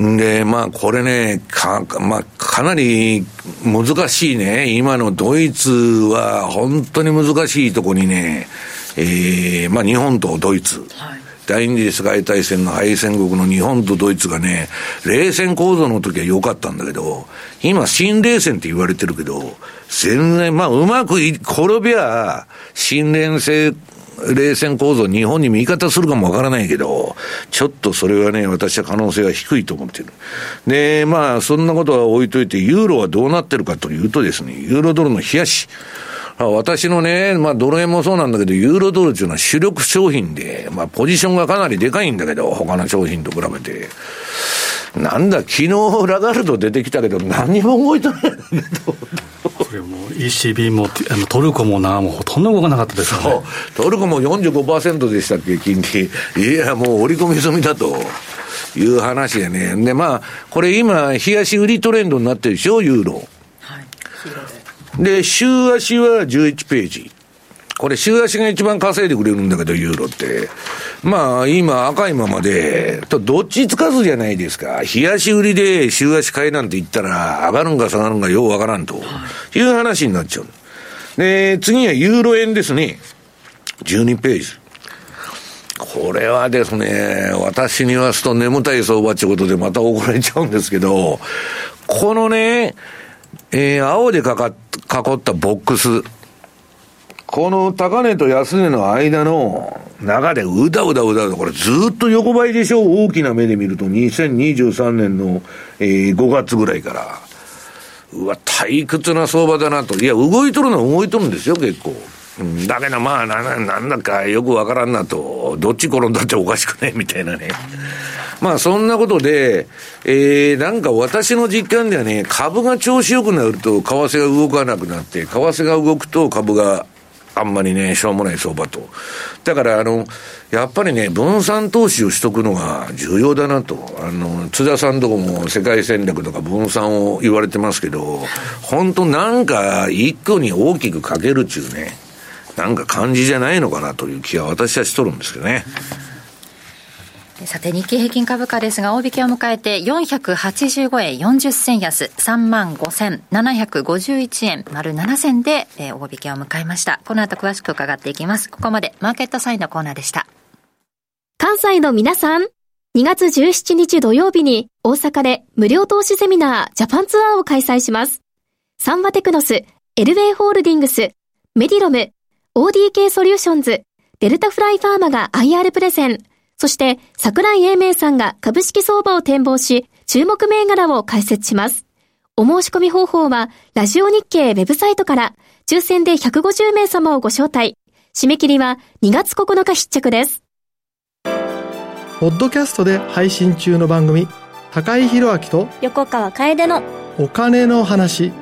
んで、まあこれね、か、まあかなり難しいね。今のドイツは本当に難しいとこにね、ええー、まあ日本とドイツ。はい第二次世界大戦の敗戦国の日本とドイツがね、冷戦構造の時は良かったんだけど、今新冷戦って言われてるけど、全然、まあうまく転びゃ、新冷戦、冷戦構造、日本に味方するかもわからないけど、ちょっとそれはね、私は可能性が低いと思ってる。で、まあ、そんなことは置いといて、ユーロはどうなってるかというとですね、ユーロドルの冷やし。私のね、まあ、ドル円もそうなんだけど、ユーロドルっていうのは主力商品で、まあ、ポジションがかなりでかいんだけど、他の商品と比べて。なんだ、昨日ラガルド出てきたけど、何も動いてないんだけど。これも ECB もあのトルコもな、もうほとんど動かなかったですよね。トルコも45%でしたっけ、金利。いや、もう織り込み済みだと。いう話でね。で、まあ、これ今、冷やし売りトレンドになってるでしょ、ユーロ。はい。で、週足は11ページ。これ、週足が一番稼いでくれるんだけど、ユーロって。まあ、今赤いままで、とどっちつかずじゃないですか。冷やし売りで週足買いなんて言ったら、上がるんか下がるんかようわからんと。いう話になっちゃう。で、次はユーロ円ですね。12ページ。これはですね、私に言わすと眠たい相場ってことでまた怒られちゃうんですけど、このね、えー、青でかか、囲ったボックス。この高値と安値の間の中でうだうだうだうだ、これずっと横ばいでしょ大きな目で見ると2023年の、えー、5月ぐらいから。うわ、退屈な相場だなと。いや、動いとるのは動いとるんですよ、結構。うん、だけどまあな、なんだかよくわからんなと。どっち転んだっておかしくないみたいなね。まあそんなことで、えー、なんか私の実感ではね、株が調子良くなると為替が動かなくなって、為替が動くと株があんまりね、しょうもない相場と。だから、あの、やっぱりね、分散投資をしとくのが重要だなと。あの、津田さんとこも世界戦略とか分散を言われてますけど、本当なんか一個に大きくかけるっちゅうね、なんか感じじゃないのかなという気は私はしとるんですけどね。さて、日経平均株価ですが、大引けを迎えて485円40銭安、3万5751円丸7銭で、大引けを迎えました。この後詳しく伺っていきます。ここまでマーケットサインのコーナーでした。関西の皆さん、2月17日土曜日に大阪で無料投資セミナージャパンツアーを開催します。サンワテクノス、エルウェイホールディングス、メディロム、ODK ソリューションズ、デルタフライファーマが IR プレゼン、そして、桜井英明さんが株式相場を展望し、注目銘柄を解説します。お申し込み方法は、ラジオ日経ウェブサイトから、抽選で150名様をご招待。締め切りは2月9日必着です。ポッドキャストで配信中の番組、高井宏明と横川楓のお金の話。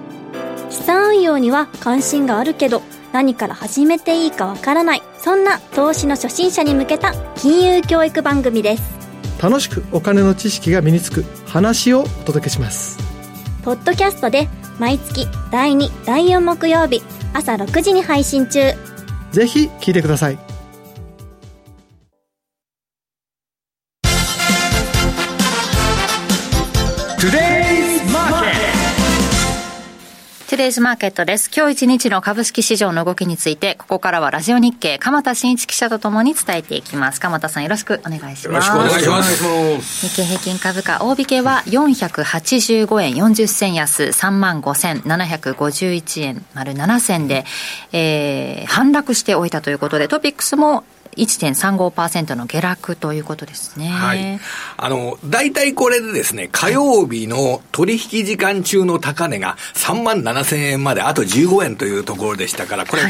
資産運用には関心があるけど、何から始めていいかわからないそんな投資の初心者に向けた金融教育番組です。楽しくお金の知識が身につく話をお届けします。ポッドキャストで毎月第2第4木曜日朝6時に配信中。ぜひ聞いてください。トゥデイズマーケットです。今日一日の株式市場の動きについて、ここからはラジオ日経、鎌田新一記者とともに伝えていきます。鎌田さんよろしくお願いします。よろしくお願いします。日経平均株価、大引けは485円40銭安、35,751円丸7銭で、えー、反落しておいたということで、トピックスも1.35%の下落ということですね。はい。あの、大体これでですね、火曜日の取引時間中の高値が3万7千円まであと15円というところでしたから、これ、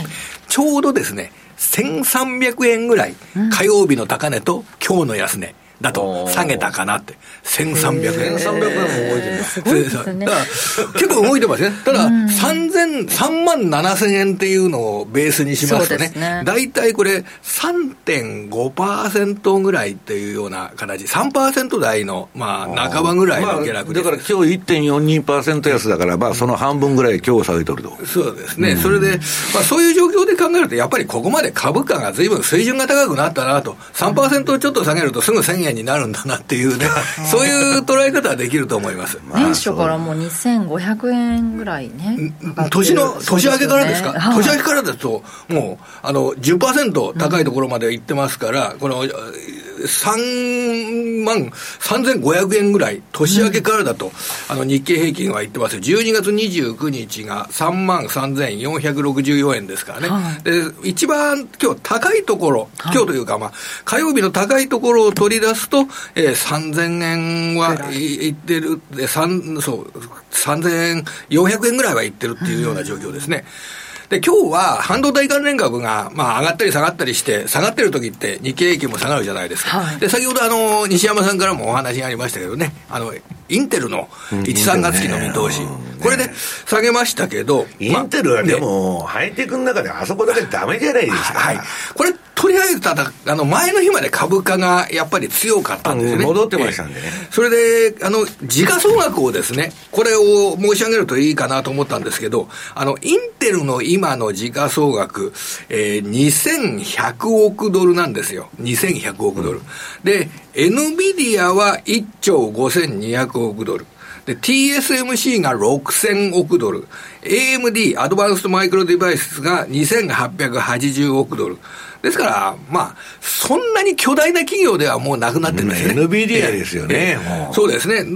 ちょうどですね、1300円ぐらい、火曜日の高値と今日の安値。だと下げたかなって。1300円。1300円も動いてる。すごいですね。結構動いてますね。ただ、3000、3万7000円っていうのをベースにしますとね、大体、ね、これ3.5%ぐらいっていうような形、3%台の、まあ、半ばぐらいの下落だから今日1.42%安だから、まあ、その半分ぐらい今日下げとると。そうですね。それで、まあ、そういう状況で考えると、やっぱりここまで株価が随分水準が高くなったなと、3%ちょっと下げるとすぐ1000円になるんだなっていうね、そういう捉え方はできると思います。年初からもう2500円ぐらいね。年の、年明けからですか、年明けからですと、もう、あの、10%高いところまで行ってますから、この、3万3500円ぐらい、年明けからだと、うん、あの日経平均は言ってます12月29日が3万3464円ですからね、はい、で一番今日高いところ、今日というか、まあ、火曜日の高いところを取り出すと、えー、3000円はいってる、3そう、3400円ぐらいはいってるっていうような状況ですね。うんで、今日は半導体関連株が、まあ、上がったり下がったりして、下がってる時って日経平均も下がるじゃないですか。はい、で、先ほどあの、西山さんからもお話がありましたけどね、あの、インテルの1、3月期の見通し、これで下げましたけど、インテルはでも、ハイテクの中であそこだけダメじゃないですか。はい。これ、とりあえずただ、あの、前の日まで株価がやっぱり強かったんですね。戻ってましたんでね。それで、あの、時価総額をですね、これを申し上げるといいかなと思ったんですけど、あの、インテルの今の時価総額、えー、2100億ドルなんですよ。2100億ドル。うん、で、エヌビディアは1兆5200億ドル。で、TSMC が6000億ドル。AMD、アドバンストマイクロデバイスが2880億ドル。ですから、まあ、そんなに巨大な企業ではもうなくなってるんですね。NVIDIA ですよね、えー、そうですね。で、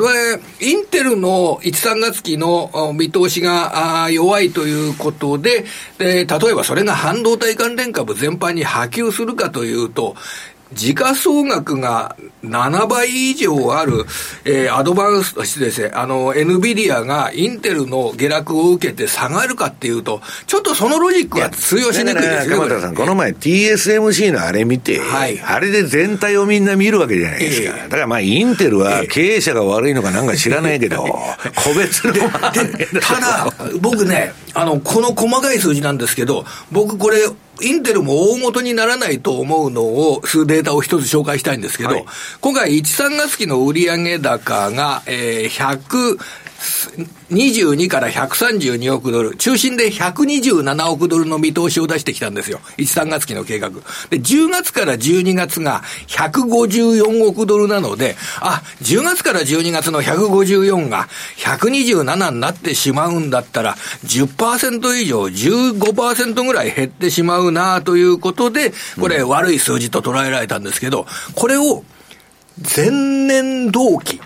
インテルの1、3月期の見通しが弱いということでで、例えばそれが半導体関連株全般に波及するかというと、時価総額が7倍以上ある、えー、アドバンス、失礼ですね、あの、エヌビディアがインテルの下落を受けて下がるかっていうと、ちょっとそのロジックは通用しにくいですね。鎌田さん、この前 TSMC のあれ見て、はい、あれで全体をみんな見るわけじゃないですか。えー、だからまあ、インテルは経営者が悪いのかなんか知らないけど、個別ので。ただ、僕ね、あの、この細かい数字なんですけど、僕これ、インテルも大元にならないと思うのを、数データを一つ紹介したいんですけど、はい、今回1、3月期の売上高が、えー、100、22から132億ドル、中心で127億ドルの見通しを出してきたんですよ。1、3月期の計画。で、10月から12月が154億ドルなので、あ、10月から12月の154が127になってしまうんだったら、10%以上、15%ぐらい減ってしまうなということで、これ悪い数字と捉えられたんですけど、これを前年同期、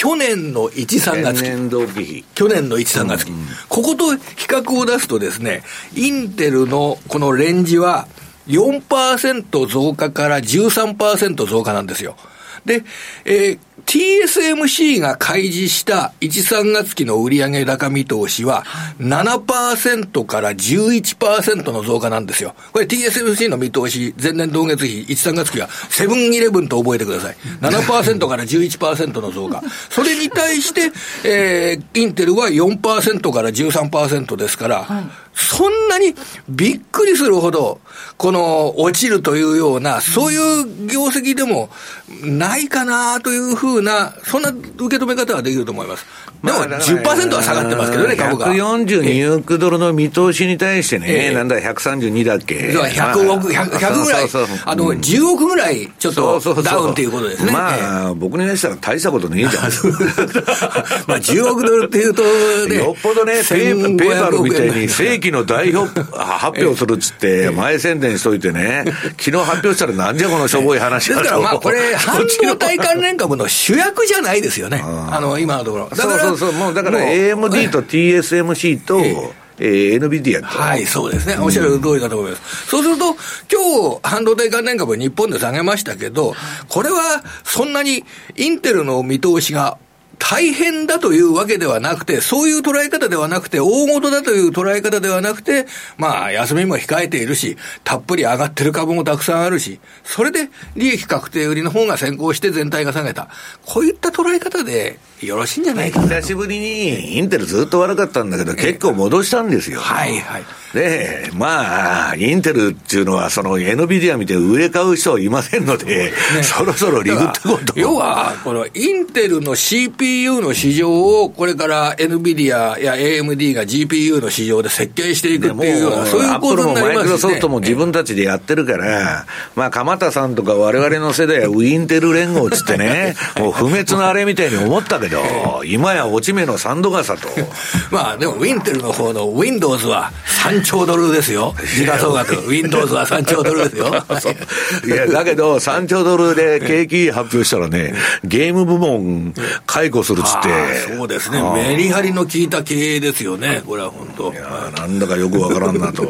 去年の1、3月期。去年の1、3月期、うんうん。ここと比較を出すとですね、インテルのこのレンジは4%増加から13%増加なんですよ。で、えー、TSMC が開示した1、3月期の売上高見通しは7%から11%の増加なんですよ。これ TSMC の見通し、前年同月比1、3月期はセブンイレブンと覚えてください。7%から11%の増加。それに対して、えー、インテルは4%から13%ですから、はいそんなにびっくりするほど、この落ちるというような、そういう業績でもないかなというふうな、そんな受け止め方はできると思います。でも10%は下がってますけどね、株価。142億ドルの見通しに対してね、えー、なんだ、132だっけ。100億、100, 100ぐらい、あの、10億ぐらいちょっとダウンっていうことですね。まあ、僕に言したら大したことねえじゃん。まあ、10億ドルっていうとね、よっぽどね、ペーパルみたいに正規の代表発表するっつって、前宣伝しといてね、昨日発表したらなんじゃこのしょぼい話だからまあ、これ、半導体関連株の主役じゃないですよね。あの、今のところ。だからそうそう、もうだから AMD と TSMC と、えー、NVIDIA はい、そうですね。おっしゃる通りだと思います。そうすると、今日、半導体関連株日本で下げましたけど、これはそんなにインテルの見通しが大変だというわけではなくて、そういう捉え方ではなくて、大事だという捉え方ではなくて、まあ、休みも控えているし、たっぷり上がってる株もたくさんあるし、それで利益確定売りの方が先行して全体が下げた。こういった捉え方でよろしいんじゃないか久しぶりにインテルずっと悪かったんだけど、結構戻したんですよ。はいはい。で、まあ、インテルっていうのは、その NVIDIA 見て売れ買う人いませんので、ね、そろそろリグってこと要は、このインテルの CPU の市場を、これから NVIDIA や AMD が GPU の市場で設計していくっていうような、そういうことになりますね。マイクロソフトも自分たちでやってるから、まあ、鎌田さんとか我々の世代はウィンテル連合っつってね、もう不滅のあれみたいに思ったけど、今や落ち目の3度傘と。まあ、でもウィンテルの方の Windows は3兆ドルですよ。時価総額。Windows は3兆ドルですよ。いや、だけど、3兆ドルで景気発表したらね、ゲーム部門解雇するっつって。そうですね。メリハリの効いた経営ですよね。これは本当。いや、なんだかよくわからんなと。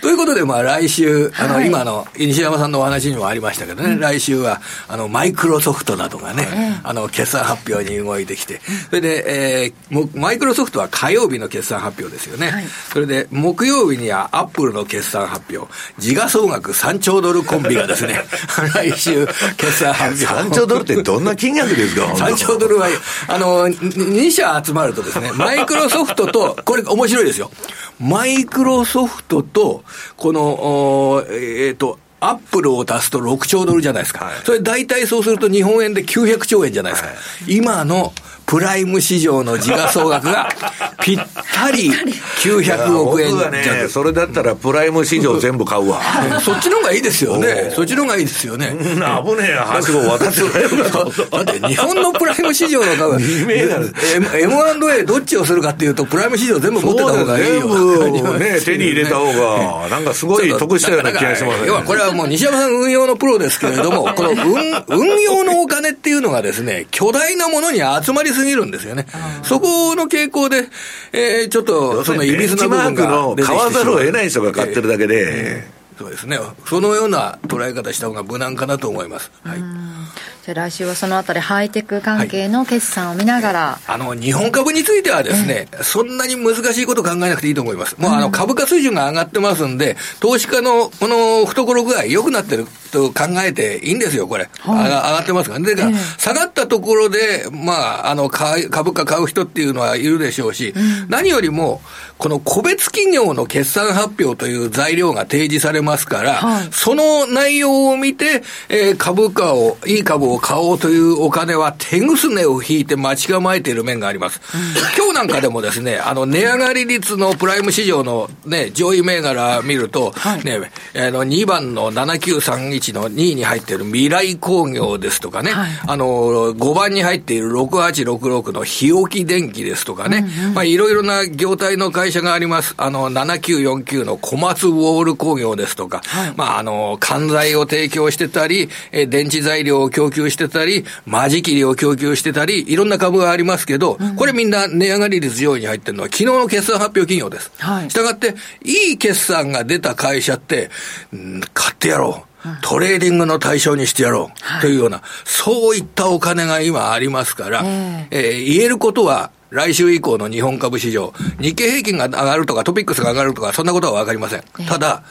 ということで、まあ来週、あの、はい、今の、西山さんのお話にもありましたけどね、うん、来週は、あの、マイクロソフトなどがね、あの、決算発表に動いてきて、それで、えー、マイクロソフトは火曜日の決算発表ですよね。はい、それで、木曜日にはアップルの決算発表、時価総額3兆ドルコンビがですね、来週、決算発表。3兆ドルってどんな金額ですか ?3 兆ドルは、あの、2社集まるとですね、マイクロソフトと、これ面白いですよ。マイクロソフトと、この、えっ、ー、と、アップルを足すと6兆ドルじゃないですか。はい、それ大体そうすると日本円で900兆円じゃないですか。はい、今のプライム市場の時価総額がぴったり900億円じゃね、それだったらプライム市場全部買うわ。そっちの方がいいですよね。そっちの方がいいですよね。危ねえはしご渡ってだって日本のプライム市場の株、M&A どっちをするかっていうと、プライム市場全部持ってた方がいいよ。ね、手に入れた方が、なんかすごい得したような気がします、要はこれはもう西山さん運用のプロですけれども、この運運用のお金っていうのがですね、巨大なものに集まりすぎるんですよね。そこの傾向で、えー、ちょっと、そのいびつな部分が買わざるを得ない人が買ってるだけで、そうですね。そのような捉え方した方が無難かなと思います。はい。じゃ来週はそのあたりハイテク関係の決算を見ながら、はい、あの日本株についてはですね、えそんなに難しいこと考えなくていいと思います。もうあの株価水準が上がってますんで、投資家のこの懐具合良くなってると考えていいんですよ、これ。はい、上がってますから。ね。で、え下がったところで、まあ、あの、株価買う人っていうのはいるでしょうし、うん、何よりも、この個別企業の決算発表という材料が提示されますから、はい、その内容を見て、えー、株価を、いい株を買おうというお金は手ぐすねを引いて待ち構えている面があります。うん、今日なんかでもですね、あの、値上がり率のプライム市場のね、上位銘柄見ると、はい、ね、あの、2番の7931の2位に入っている未来工業ですとかね、はい、あの、5番に入っている6866の日置電機ですとかね、うんうん、まあ、いろいろな業態の会会社があります。あの、7949の小松ウォール工業ですとか、はい、まあ、あの、関材を提供してたり、え電池材料を供給してたり、間仕切りを供給してたり、いろんな株がありますけど、うん、これみんな値上がり率上位に入ってるのは昨日の決算発表企業です。はい。したがって、いい決算が出た会社って、ん買ってやろう。トレーディングの対象にしてやろうというような、はい、そういったお金が今ありますから、えー、えー、言えることは、来週以降の日本株市場、日経平均が上がるとか、トピックスが上がるとか、そんなことはわかりません。ただ、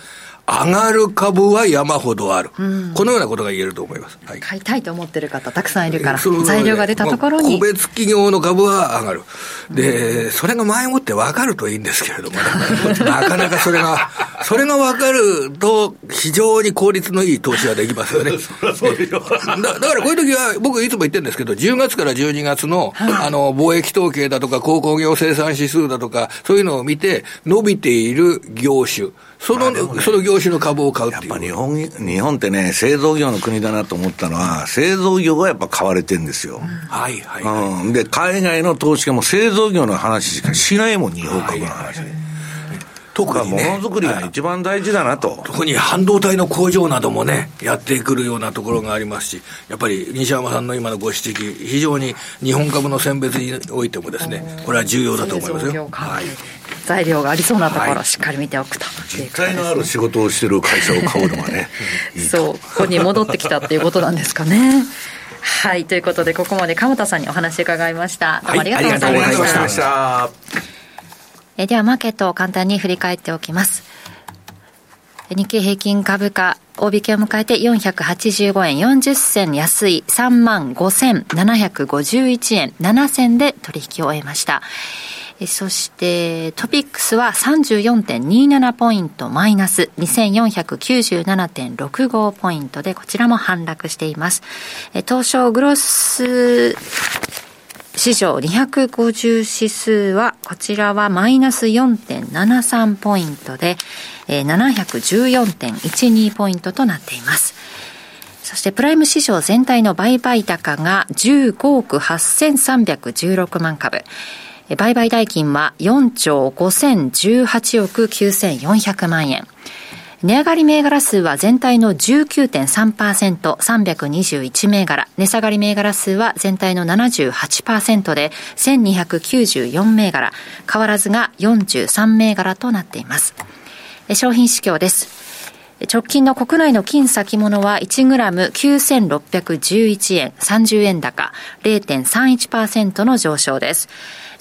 上がる株は山ほどある、うん、このようなことが言えると思います、はい、買いたいと思ってる方、たくさんいるから、材料が出たところに、まあ、個別企業の株は上がる、で、それが前もって分かるといいんですけれどもね、なかなかそれが、それが分かると、非常に効率のいい投資ができますよね。だだからこういう時は、僕いつも言ってるんですけど、10月から12月の、あの、貿易統計だとか、鉱工業生産指数だとか、そういうのを見て、伸びている業種、その、ね、その業種の株を買うっていう。やっぱ日本、日本ってね、製造業の国だなと思ったのは、製造業がやっぱ買われてるんですよ。うん、はいはい、はい、うん。で、海外の投資家も製造業の話しかしないもん、日本株の話。はいはい特に、ね、ものづくりが一番大事だなと、特に半導体の工場などもね、やってくるようなところがありますし、やっぱり西山さんの今のご指摘、非常に日本株の選別においてもですね、これは重要だと思いますよ。はい材料がありそうなところ、しっかり見ておくと。実態のある仕事をしてる会社を買うのがね そうここに戻ってきたっていうことなんですかね。はい。ということでここまで鎌田さんにお話伺いました。どうもありがとうございました,、はい、したえではマーケットを簡単に振り返っておきます日経平均株価大引けを迎えて485円40銭安い3万5751円7銭で取引を終えました。そしてトピックスは34.27ポイントマイナス2497.65ポイントでこちらも反落しています。東証グロス市場250指数はこちらはマイナス4.73ポイントで714.12ポイントとなっています。そしてプライム市場全体の売買高が15億8316万株。売買代金は4兆5018億9400万円。値上がり銘柄数は全体の19.3%、321銘柄。値下がり銘柄数は全体の78%で、1294銘柄。変わらずが43銘柄となっています。商品指標です。直近の国内の金先物は 1g9611 円30円高0.31%の上昇です。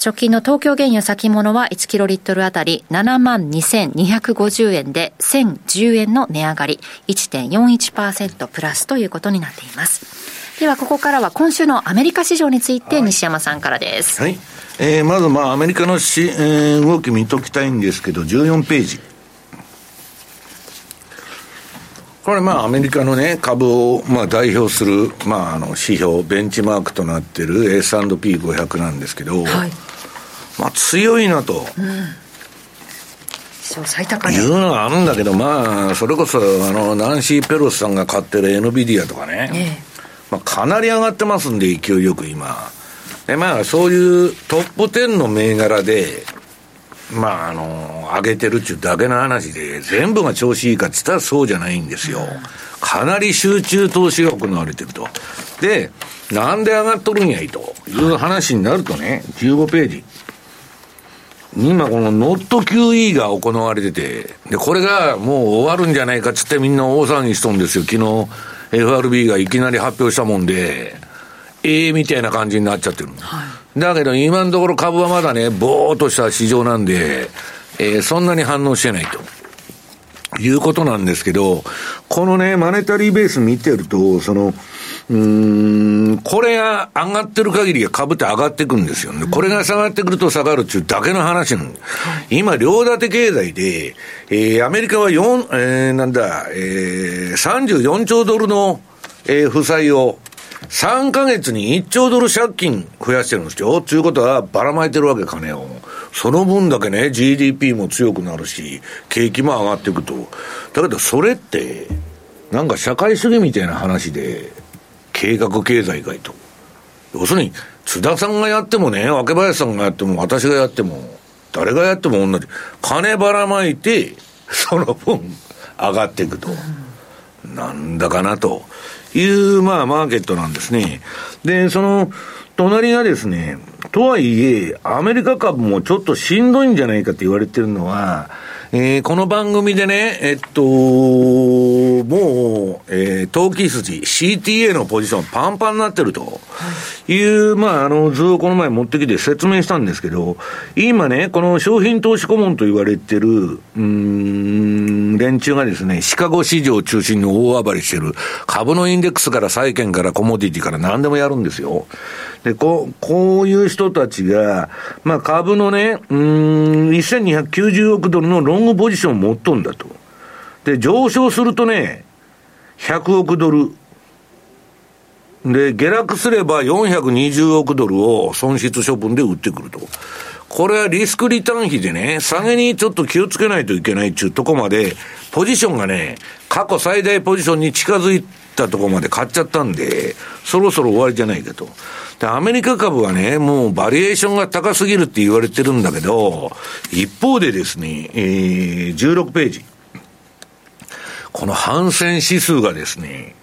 直近の東京原油先物は1キロリットルあたり7万2250円で1010円の値上がり1.41%プラスということになっています。ではここからは今週のアメリカ市場について西山さんからです。はい。えー、まずまあアメリカのし、えー、動き見ときたいんですけど14ページ。これまあアメリカのね、株をまあ代表する、まああの指標、ベンチマークとなっている S&P500 なんですけど、はい、まあ強いなと。うん最高いうのがあるんだけど、まあ、それこそ、あの、ナンシー・ペロスさんが買ってる NVIDIA とかね、ええ、まあ、かなり上がってますんで、勢いよく今。で、まあ、そういうトップ10の銘柄で、まあ、あの、上げてるっちゅうだけの話で、全部が調子いいかって言ったらそうじゃないんですよ。かなり集中投資が行われてると。で、なんで上がっとるんやいという話になるとね、15ページ。今このノット QE が行われてて、で、これがもう終わるんじゃないかっつってみんな大騒ぎしとんですよ。昨日 FRB がいきなり発表したもんで、ええー、みたいな感じになっちゃってる。はいだけど今のところ株はまだね、ぼーっとした市場なんで、えー、そんなに反応してないと。いうことなんですけど、このね、マネタリーベース見てると、その、うん、これが上がってる限りは株って上がっていくんですよね。これが下がってくると下がるっていうだけの話なん今、両立て経済で、えー、アメリカは4、えー、なんだ、えー、34兆ドルの、えー、負債を、3ヶ月に1兆ドル借金増やしてるんですよ。ということは、ばらまいてるわけ、金を。その分だけね、GDP も強くなるし、景気も上がっていくと。だけど、それって、なんか社会主義みたいな話で、計画経済かいと。要するに、津田さんがやってもね、若林さんがやっても、私がやっても、誰がやっても同じ。金ばらまいて、その分、上がっていくと。なんだかなと。いう、まあ、マーケットなんですね。で、その、隣がですね、とはいえ、アメリカ株もちょっとしんどいんじゃないかって言われてるのは、えー、この番組でね、えっと、もう、えー、投機筋、CTA のポジションパンパンになってるという、まあ、あの、図をこの前持ってきて説明したんですけど、今ね、この商品投資顧問と言われてる、うん、連中がですね、シカゴ市場を中心に大暴れしてる、株のインデックスから債券からコモディティから何でもやるんですよ。で、こう、こういう人たちが、まあ株のね、うん、1290億ドルのロングポジションを持っとんだと。で、上昇するとね、100億ドル。で、下落すれば420億ドルを損失処分で売ってくると。これはリスクリターン比でね、下げにちょっと気をつけないといけないっていうとこまで、ポジションがね、過去最大ポジションに近づいてたとこまで買っちゃったんで、そろそろ終わりじゃないかと。で、アメリカ株はね、もうバリエーションが高すぎるって言われてるんだけど、一方でですね、えー、16ページ。この反戦指数がですね、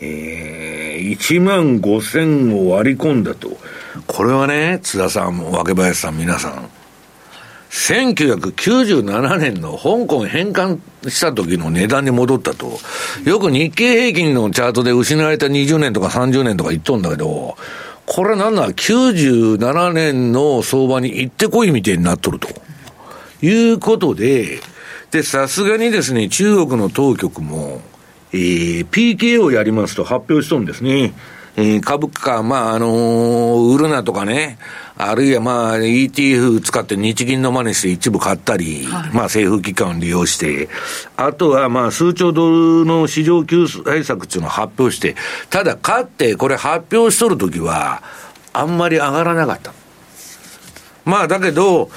えー、1万5千を割り込んだと。これはね、津田さん、若林さん、皆さん。1997年の香港返還した時の値段に戻ったと。よく日経平均のチャートで失われた20年とか30年とか言っとんだけど、これなんだ、97年の相場に行ってこいみたいになっとると。いうことで、で、さすがにですね、中国の当局も、えー、PK をやりますと発表しとんですね。えー、株価、まあ、あのー、売るなとかね、あるいはまあ ETF 使って日銀の真似して一部買ったり、はい、まあ政府機関を利用して、あとはまあ数兆ドルの市場救済策っていうのを発表して、ただ買ってこれ発表しとるときは、あんまり上がらなかった。まあだけど、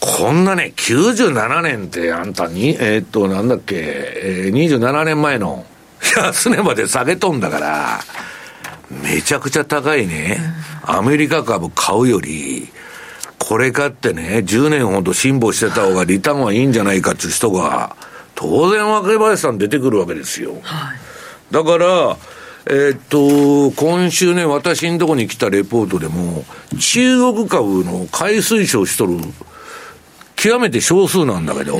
こんなね、97年ってあんたに、えー、っと、なんだっけ、えー、27年前の安値まで下げとんだから、めちゃくちゃ高いね、アメリカ株買うより、これ買ってね、10年ほど辛抱してた方がリターンはいいんじゃないかっていう人が、当然若林さん出てくるわけですよ。はい、だから、えー、っと、今週ね、私のとこに来たレポートでも、中国株の買い推奨しとる、極めて少数なんだけど、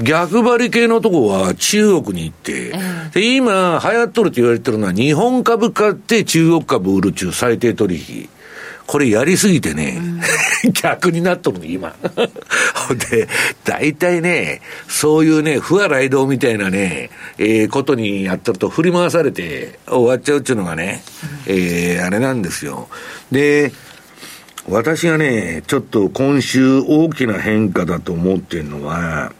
逆張り系のとこは中国に行って、で、今流行っとると言われてるのは日本株買って中国株売る中最低取引。これやりすぎてね、うん、逆になっとるの、今。で、大体ね、そういうね、不和雷道みたいなね、えー、ことにやってると振り回されて終わっちゃうっていうのがね、うん、えー、あれなんですよ。で、私がね、ちょっと今週大きな変化だと思ってるのは、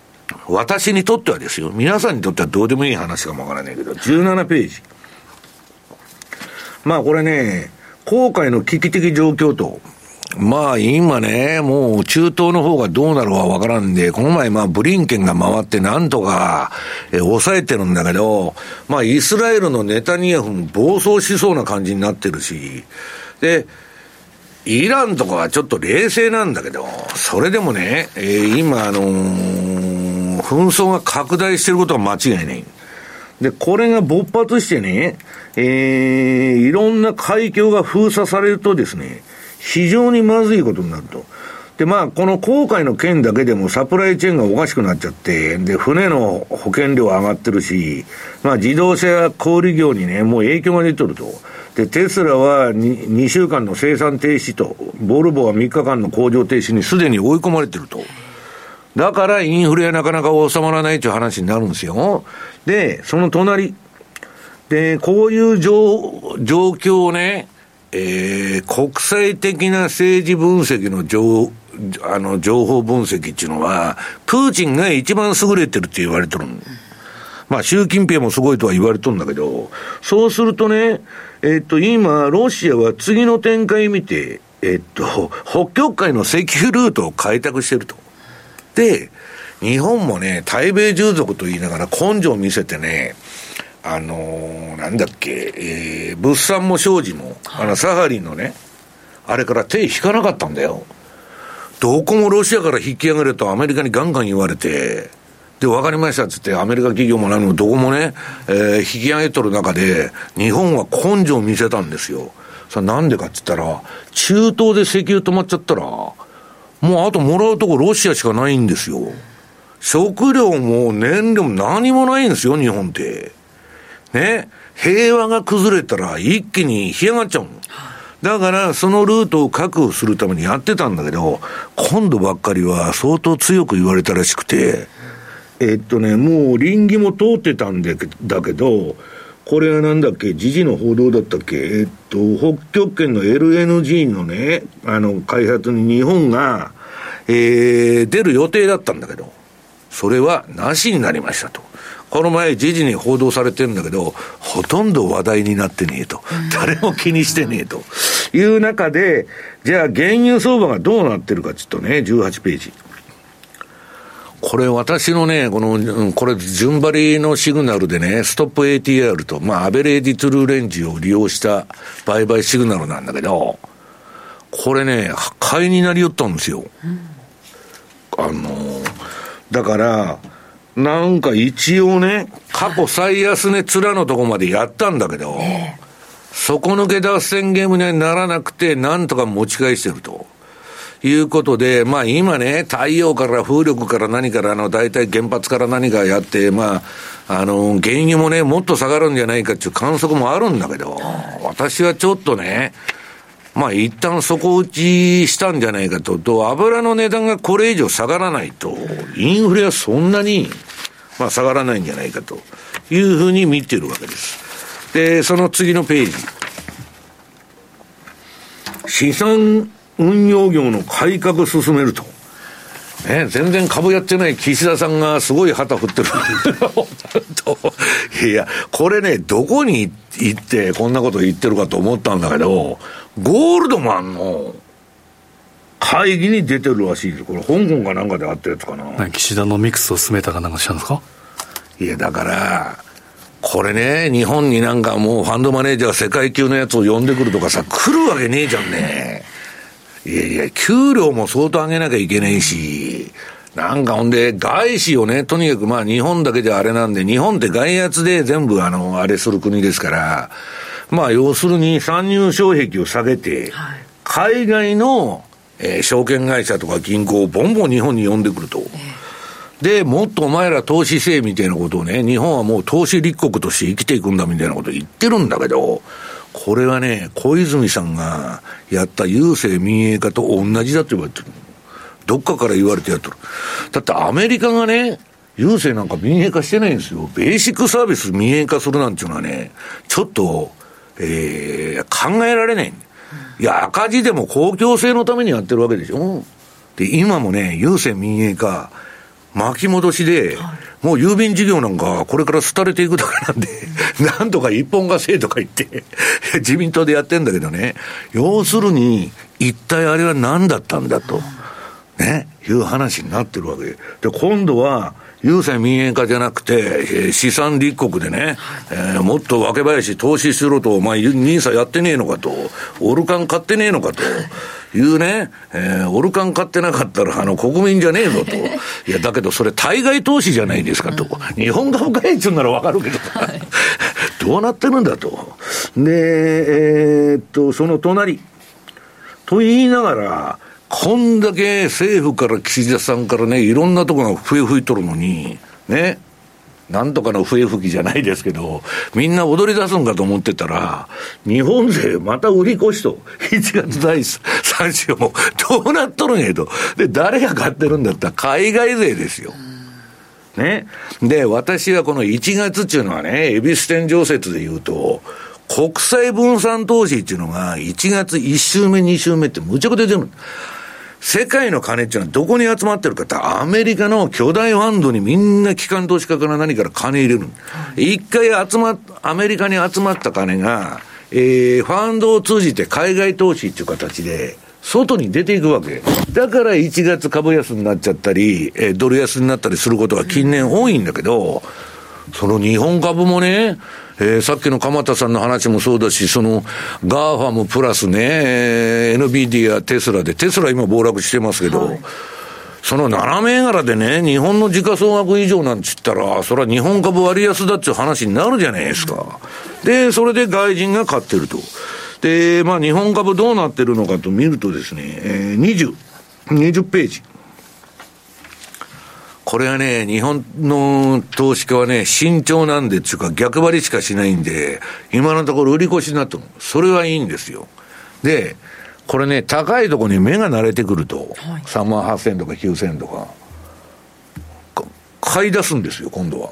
私にとってはですよ、皆さんにとってはどうでもいい話かもわからないけど、17ページ。まあこれね、航海の危機的状況と、まあ今ね、もう中東の方がどうなるかわからんで、この前まあブリンケンが回ってなんとか、え抑えてるんだけど、まあイスラエルのネタニヤフも暴走しそうな感じになってるし、で、イランとかはちょっと冷静なんだけど、それでもね、えー、今あのー、紛争が拡大していることは間違いない。で、これが勃発してね、えー、いろんな海峡が封鎖されるとですね、非常にまずいことになると。で、まあ、この航海の件だけでもサプライチェーンがおかしくなっちゃって、で、船の保険料上がってるし、まあ、自動車や小売業にね、もう影響が出とると。で、テスラは 2, 2週間の生産停止と、ボルボは3日間の工場停止にすでに追い込まれてると。だからインフレはなかなか収まらないという話になるんですよ。で、その隣。で、こういう状状況をね、えー、国際的な政治分析の情あの情報分析っていうのは、プーチンが一番優れてるって言われてるまあ、習近平もすごいとは言われとるんだけど、そうするとね、えっと、今、ロシアは次の展開見て、えっと、北極海の石油ルートを開拓してると。で、日本もね、対米従属と言いながら根性を見せてね、あのー、なんだっけ、えー、物産も商事も、あの、サハリンのね、あれから手引かなかったんだよ。どこもロシアから引き上げるとアメリカにガンガン言われて、で、分かりましたっつって、アメリカ企業も何もどこもね、えー、引き上げとる中で、日本は根性を見せたんですよ。さあなんでかっつったら、中東で石油止まっちゃったら、もうあともらうとこロシアしかないんですよ。食料も燃料も何もないんですよ、日本って。ね？平和が崩れたら一気に干上がっちゃうの。だから、そのルートを確保するためにやってたんだけど、今度ばっかりは相当強く言われたらしくて、えっとね、もう臨機も通ってたんだけど、これはなんだっけ、時事の報道だったっけ、えっと、北極圏の LNG のね、あの、開発に日本が、えー、出る予定だったんだけど、それはなしになりましたと。この前、時事に報道されてるんだけど、ほとんど話題になってねえと。誰も気にしてねえと。いう中で、じゃあ原油相場がどうなってるかちょっとね、18ページ。これ私のね、この、これ順張りのシグナルでね、ストップ ATR と、まあ、アベレージトゥルーレンジを利用した売買シグナルなんだけど、これね、買いになりよったんですよ。うん、あの、だから、なんか一応ね、過去最安値面のとこまでやったんだけど、底抜け脱線ゲームにはならなくて、なんとか持ち返してると。いうことで、まあ今ね、太陽から風力から何から、あの、大体原発から何かやって、まあ、あの、原油もね、もっと下がるんじゃないかっていう観測もあるんだけど、私はちょっとね、まあ一旦底打ちしたんじゃないかと、と、油の値段がこれ以上下がらないと、インフレはそんなに、まあ下がらないんじゃないかというふうに見てるわけです。で、その次のページ。資産運用業の改革進めると。ね、全然株やってない岸田さんがすごい旗振ってる。いや、これね、どこに行ってこんなこと言ってるかと思ったんだけど、ゴールドマンの会議に出てるらしいです。これ、香港かなんかであったやつかな。岸田のミックスを進めたかなんかしたんですか？いや、だから、これね、日本になんかもうファンドマネージャー世界級のやつを呼んでくるとかさ、来るわけねえじゃんね。いやいや、給料も相当上げなきゃいけないし、なんかほんで、外資をね、とにかくまあ日本だけであれなんで、日本って外圧で全部あの、あれする国ですから、まあ要するに参入障壁を下げて、海外の、えー、証券会社とか銀行をボンボン日本に呼んでくると。で、もっとお前ら投資せえみたいなことをね、日本はもう投資立国として生きていくんだみたいなことを言ってるんだけど、これはね、小泉さんがやった郵政民営化と同じだって言われてる。どっかから言われてやってる。だってアメリカがね、郵政なんか民営化してないんですよ。ベーシックサービス民営化するなんていうのはね、ちょっと、えー、考えられない。いや、赤字でも公共性のためにやってるわけでしょ。で、今もね、郵政民営化、巻き戻しで、はい、もう郵便事業なんか、これから廃れていくだけなんで、なんとか一本化せとか言って、自民党でやってんだけどね、要するに、一体あれは何だったんだと、ね、いう話になってるわけ。で、今度は、郵政民営化じゃなくて、えー、資産立国でね、えー、もっと若林投資しろと、まあ、ニーサやってねえのかと、オルカン買ってねえのかと。いうね、えー、オルカン買ってなかったら、あの、国民じゃねえぞと。いや、だけどそれ対外投資じゃないですかと。日本株買えっちゅうならわかるけどさ、はい、どうなってるんだと。で、えー、っと、その隣。と言いながら、こんだけ政府から岸田さんからね、いろんなところが笛吹いとるのに、ね、なんとかの笛吹きじゃないですけど、みんな踊り出すんかと思ってたら、日本勢また売り越しと、1月第3週も、どうなっとるんやと。で、誰が買ってるんだったら海外勢ですよ。ね。で、私はこの1月っていうのはね、恵比寿天常説で言うと、国際分散投資っていうのが1月1週目2週目ってむちゃくちゃ出る。世界の金っていうのはどこに集まってるかって、アメリカの巨大ファンドにみんな機関投資家から何から金入れる。一回集まっ、アメリカに集まった金が、えー、ファンドを通じて海外投資っていう形で、外に出ていくわけ。だから1月株安になっちゃったり、えー、ドル安になったりすることが近年多いんだけど、その日本株もね、えー、さっきの鎌田さんの話もそうだし、その、GAFAM プラスね、えー、NBD テスラで、テスラ今暴落してますけど、はい、その7銘柄でね、日本の時価総額以上なんつったら、それは日本株割安だっていう話になるじゃないですか。で、それで外人が買ってると。で、まあ日本株どうなってるのかと見るとですね、えー、20、20ページ。これはね、日本の投資家はね、慎重なんでっていうか逆張りしかしないんで、今のところ売り越しになっても、それはいいんですよ。で、これね、高いところに目が慣れてくると、はい、3万8000とか9000とか、買い出すんですよ、今度は。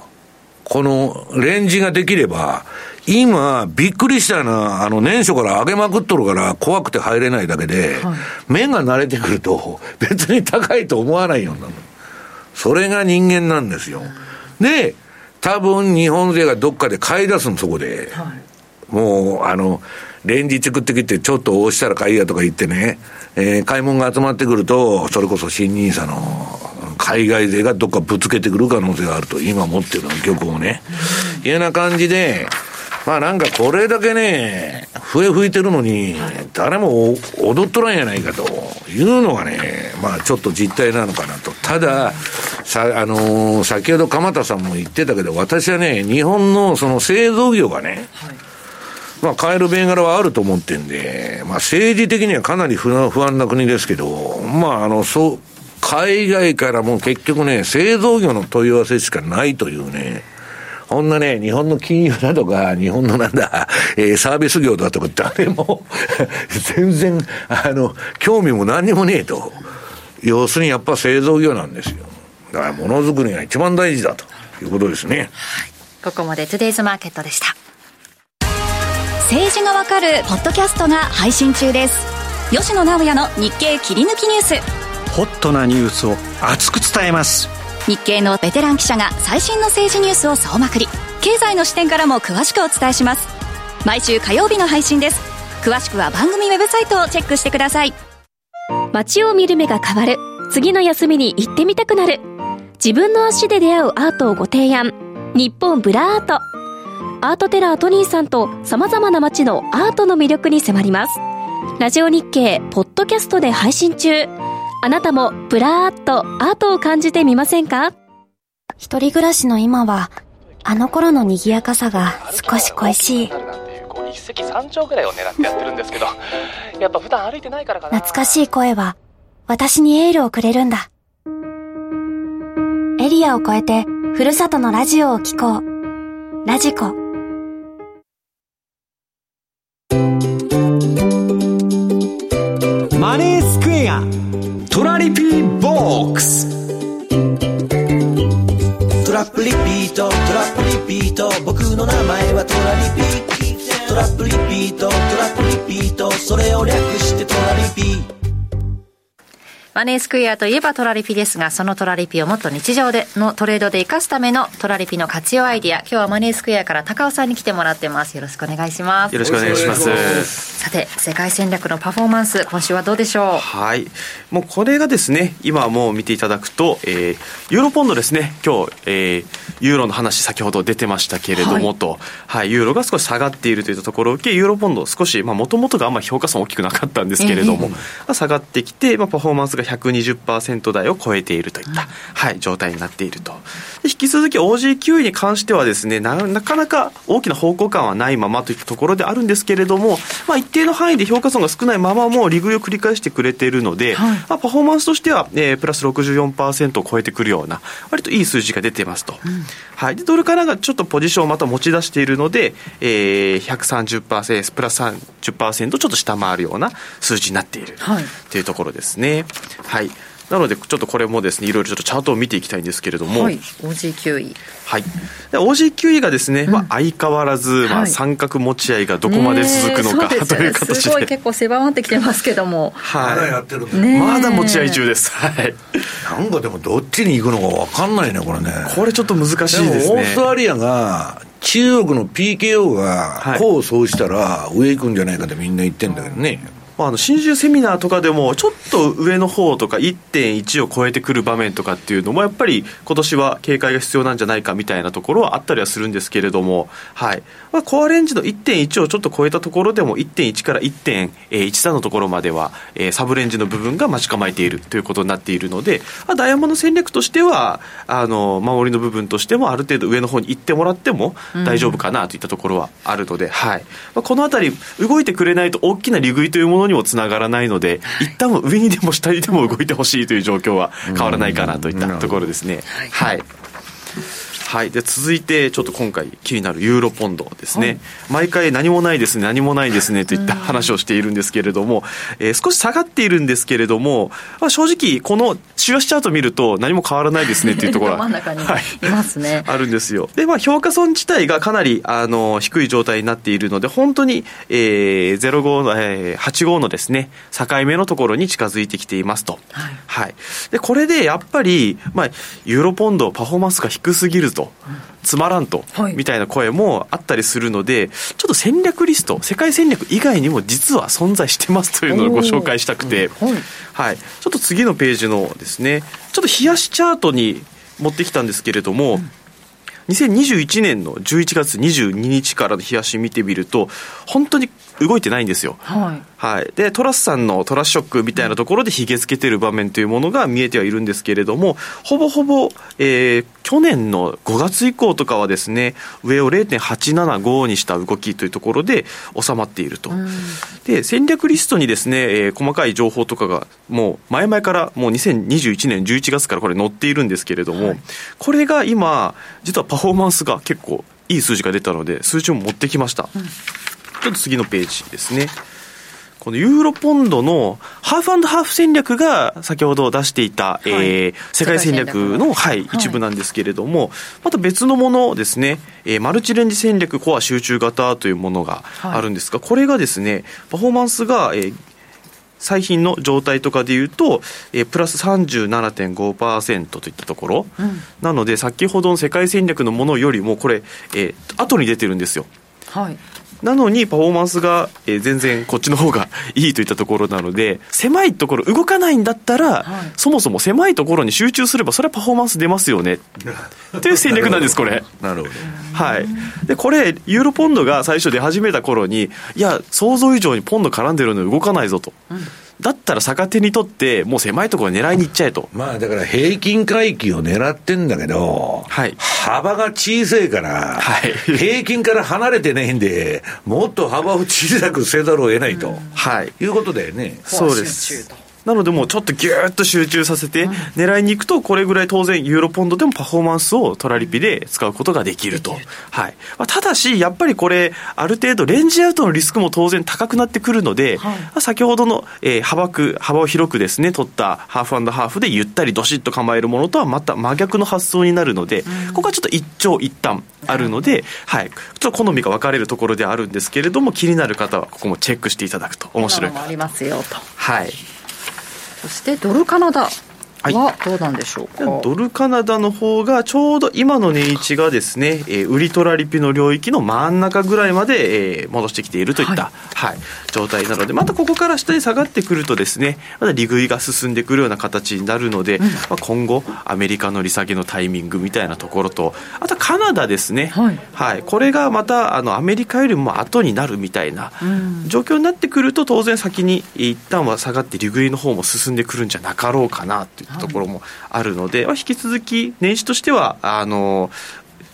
このレンジができれば、今、びっくりしたな、あの、年初から上げまくっとるから怖くて入れないだけで、はい、目が慣れてくると、別に高いと思わないようになる。それが人間なんですよ。で、多分日本勢がどっかで買い出すの、そこで。はい、もう、あの、連日食ってきて、ちょっと押したら買いやとか言ってね、えー、買い物が集まってくると、それこそ新ニーサの海外勢がどっかぶつけてくる可能性があると、今持ってるの、漁港をね。いうような感じで、まあなんかこれだけね、笛吹いてるのに、誰も踊っとらんやないかというのがね、まあちょっと実態なのかなと。ただ、さ、あのー、先ほど鎌田さんも言ってたけど、私はね、日本のその製造業がね、まあ、買える銘柄はあると思ってんで、まあ、政治的にはかなり不安不安な国ですけど、まあ、あの、そう、海外からも結局ね、製造業の問い合わせしかないというね、こんなね、日本の金融だとか、日本のなんだ、えー、サービス業だとか、誰 も全然、あの、興味も何にもねえと。要するにやっぱ製造業なんですよ。だからものづくりが一番大事だということですね。はい。ここまでトゥデイズマーケットでした。政治がわかるポッドキャストが配信中です。吉野直也の日経切り抜きニュース。ホットなニュースを熱く伝えます。日経のベテラン記者が最新の政治ニュースを総まくり。経済の視点からも詳しくお伝えします。毎週火曜日の配信です。詳しくは番組ウェブサイトをチェックしてください。街を見る目が変わる。次の休みに行ってみたくなる。自分の足で出会うアートをご提案。日本ブラーアート。アートテラー・とに〜さんと様々な街のアートの魅力に迫ります。ラジオ日経ポッドキャストで配信中。あなたもブラーっとアートを感じてみませんか？一人暮らしの今は、あの頃の賑やかさが少し恋しい。一石三鳥ぐらいを狙ってやってるんですけど、やっぱ普段歩いてないからかな。懐かしい声は、私にエールをくれるんだ。エリアを越えて、ふるさとのラジオを聴こう。ラジコ。マネートラリピーボックス。トラップリピートトラップリピート。僕の名前はトラリピトラップリピートトラップリピート。それを略してトラリピー。マネースクエアといえばトラリピですが、そのトラリピをもっと日常でのトレードで生かすためのトラリピの活用アイディア。今日はマネースクエアから高尾さんに来てもらってます。よろしくお願いします。よろしくお願いします。さて、世界戦略のパフォーマンス、今週はどうでしょう？はい。もうこれがですね、今もう見ていただくと、えー、ユーロポンドですね、今日、えー、ユーロの話先ほど出てましたけれども、はい、と、はい、ユーロが少し下がっているといったところを受け、ユーロポンド少し、まあもともとがあんまり評価損大きくなかったんですけれども、えー、下がってきて、まあパフォーマンスが120% 10%台を超えているといった、はい、状態になっていると。引き続き OG9 に関してはですねな、なかなか大きな方向感はないままといったところであるんですけれども、まあ、一定の範囲で評価損が少ないままも利食いを繰り返してくれているので、はい、まあ、パフォーマンスとしては、えー、プラス64%を超えてくるような、割といい数字が出てますと。うん、はい。で、ドルからがちょっとポジションをまた持ち出しているので、えー、130%、プラス30%ちょっと下回るような数字になっている、はい、というところですね。はい。なので、ちょっとこれもですね、いろいろちょっとチャートを見ていきたいんですけれども。はい。OG9 位。はい。OG9 位がですね、うん、まあ相変わらず、まあ三角持ち合いがどこまで続くのか、という形で。すごい結構狭まってきてますけども。はい。まだやってるまだ持ち合い中です。はい。なんかでもどっちに行くのか分かんないね、これね。これちょっと難しいですね。オーストラリアが、中国の PKO が、こうそうしたら、上行くんじゃないかってみんな言ってんだけどね。まあ、あの新州セミナーとかでも、ちょっと上の方とか、1.1を超えてくる場面とかっていうのも、やっぱり今年は警戒が必要なんじゃないかみたいなところはあったりはするんですけれども、はい。まあ、コアレンジの1.1をちょっと超えたところでも、1.1から1.13のところまでは、えー、サブレンジの部分が待ち構えているということになっているので、まあ、ダイヤモンド戦略としては、あの守りの部分としても、ある程度上の方に行ってもらっても大丈夫かなといったところはあるので、うん、はい。まあ、このあたり、動いてくれないと大きな利食いというものにもつながらないので、はい、一旦上にでも下にでも動いてほしいという状況は変わらないかなといったところですね。はいはい、で続いて、ちょっと今回、気になるユーロポンドですね、はい、毎回、何もないですね、何もないですねといった話をしているんですけれども、えー、少し下がっているんですけれども、まあ、正直、この週足チャート見ると、何も変わらないですね というところは、真ん中にい。ますね、はい、あるんですよ。で、まあ、評価損自体がかなりあの低い状態になっているので、本当に、えー、05の、えー、85のですね、境目のところに近づいてきていますと。はい、はい、でこれでやっぱり、まあ、ユーロポンド、パフォーマンスが低すぎると。つまらんと、みたいな声もあったりするので、ちょっと戦略リスト、世界戦略以外にも実は存在してますというのをご紹介したくて、はい、ちょっと次のページのですね、ちょっと冷やしチャートに持ってきたんですけれども、2021年の11月22日からの冷やし見てみると、本当に動いてないんですよ。はい。はい、でトラスさんのトラスショックみたいなところでひげつけてる場面というものが見えてはいるんですけれども、ほぼほぼ、えー、去年の5月以降とかはですね、上を0.875にした動きというところで収まっていると。で、戦略リストにですね、えー、細かい情報とかがもう前々からもう2021年11月からこれ載っているんですけれども、はい、これが今、実はパフォーマンスが結構いい数字が出たので、数字を持ってきました。うん、ちょっと次のページですね。このユーロポンドのハーフハーフ戦略が先ほど出していた、はい、えー、世界戦略の、はい、一部なんですけれども、また別のものですね、えー、マルチレンジ戦略コア集中型というものがあるんですが、はい、これがですね、パフォーマンスが、えー、最品の状態とかでいうと、えー、プラス37.5%といったところ、うん、なので先ほどの世界戦略のものよりもこれ、えー、後に出てるんですよ。はい、なのにパフォーマンスが、えー、全然こっちの方がいいといったところなので、狭いところ動かないんだったら、はい、そもそも狭いところに集中すれば、それはパフォーマンス出ますよね。という戦略なんです、これ。なるほど。はい。で、これ、ユーロポンドが最初出始めた頃に、いや、想像以上にポンド絡んでるのに動かないぞと。うんだったら逆手にとって、もう狭いところ狙いに行っちゃえと。まあだから平均回帰を狙ってんだけど、はい、幅が小さいから、はい、平均から離れてないんで、もっと幅を小さくせざるを得ないと、はい、いうことだよね。そうです。なのでもうちょっとぎゅーっと集中させて狙いに行くとこれぐらい当然ユーロポンドでもパフォーマンスをトラリピで使うことができると、はい。まあ、ただしやっぱりこれある程度レンジアウトのリスクも当然高くなってくるので、はい、先ほどの、えー、幅く幅を広くですね取ったハーフハーフでゆったりどしっと構えるものとはまた真逆の発想になるので、ここはちょっと一長一短あるので、はい、ちょっと好みが分かれるところであるんですけれども気になる方はここもチェックしていただくと面白いありますよと。はいそしてドルカナダ。はどうなんでしょうか、はい、ドルカナダの方がちょうど今の値位置がですね、えー、売りトラリピの領域の真ん中ぐらいまで、えー、戻してきているといった、はい、はい、状態なのでまたここから下に下がってくるとですねまだ利食いが進んでくるような形になるので、うん、まあ、今後アメリカの利下げのタイミングみたいなところとあとカナダですね、はい、はい、これがまたあのアメリカよりも後になるみたいな状況になってくると当然先に一旦は下がって利食いの方も進んでくるんじゃなかろうかなといったところもあるので、まあ、引き続き年始としてはあの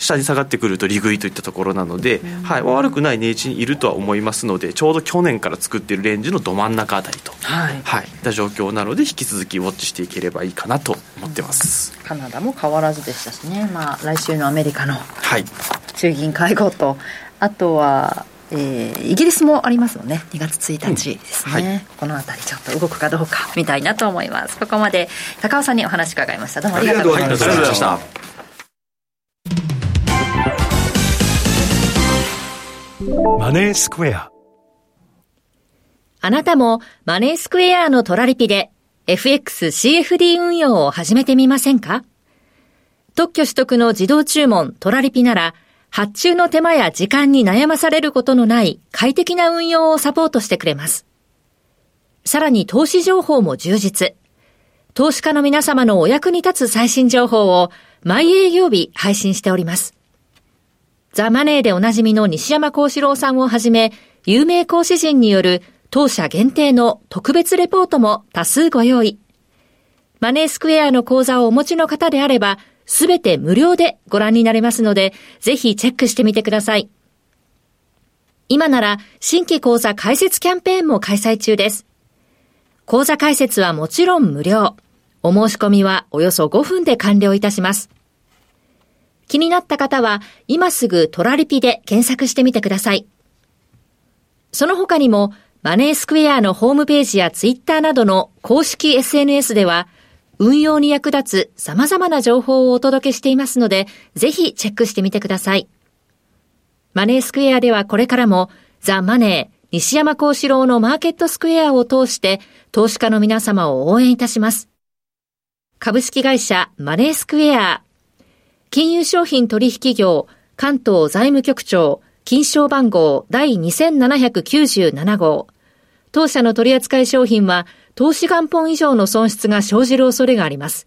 下に下がってくると利食いといったところなので、はい、悪くない値打ちにいるとは思いますのでちょうど去年から作っているレンジのど真ん中あたりと、はい、はい、た状況なので引き続きウォッチしていければいいかなと思ってます、カナダも変わらずでしたしね、まあ、来週のアメリカの中銀会合と、あとはえー、イギリスもありますよね。2月1日ですね、うんはい、この辺りちょっと動くかどうか見たいなと思います。ここまで高尾さんにお話伺いました。どうもありがとうございました。マネースクエア。あなたもマネースクエアのトラリピで FXCFD 運用を始めてみませんか？特許取得の自動注文トラリピなら発注の手間や時間に悩まされることのない快適な運用をサポートしてくれます。さらに投資情報も充実。投資家の皆様のお役に立つ最新情報を毎営業日配信しております。ザ・マネーでおなじみの西山幸四郎さんをはじめ、有名講師陣による当社限定の特別レポートも多数ご用意。マネースクエアの講座をお持ちの方であれば、すべて無料でご覧になれますので、ぜひチェックしてみてください。今なら新規講座開設キャンペーンも開催中です。講座開設はもちろん無料。お申し込みはおよそ5分で完了いたします。気になった方は今すぐトラリピで検索してみてください。その他にもマネースクエアのホームページやツイッターなどの公式 SNS では運用に役立つ様々な情報をお届けしていますので、ぜひチェックしてみてください。マネースクエアではこれからも、ザ・マネー、西山幸四郎のマーケットスクエアを通して、投資家の皆様を応援いたします。株式会社マネースクエア、金融商品取引業、関東財務局長、金賞番号第2797号。当社の取扱い商品は投資元本以上の損失が生じる恐れがあります。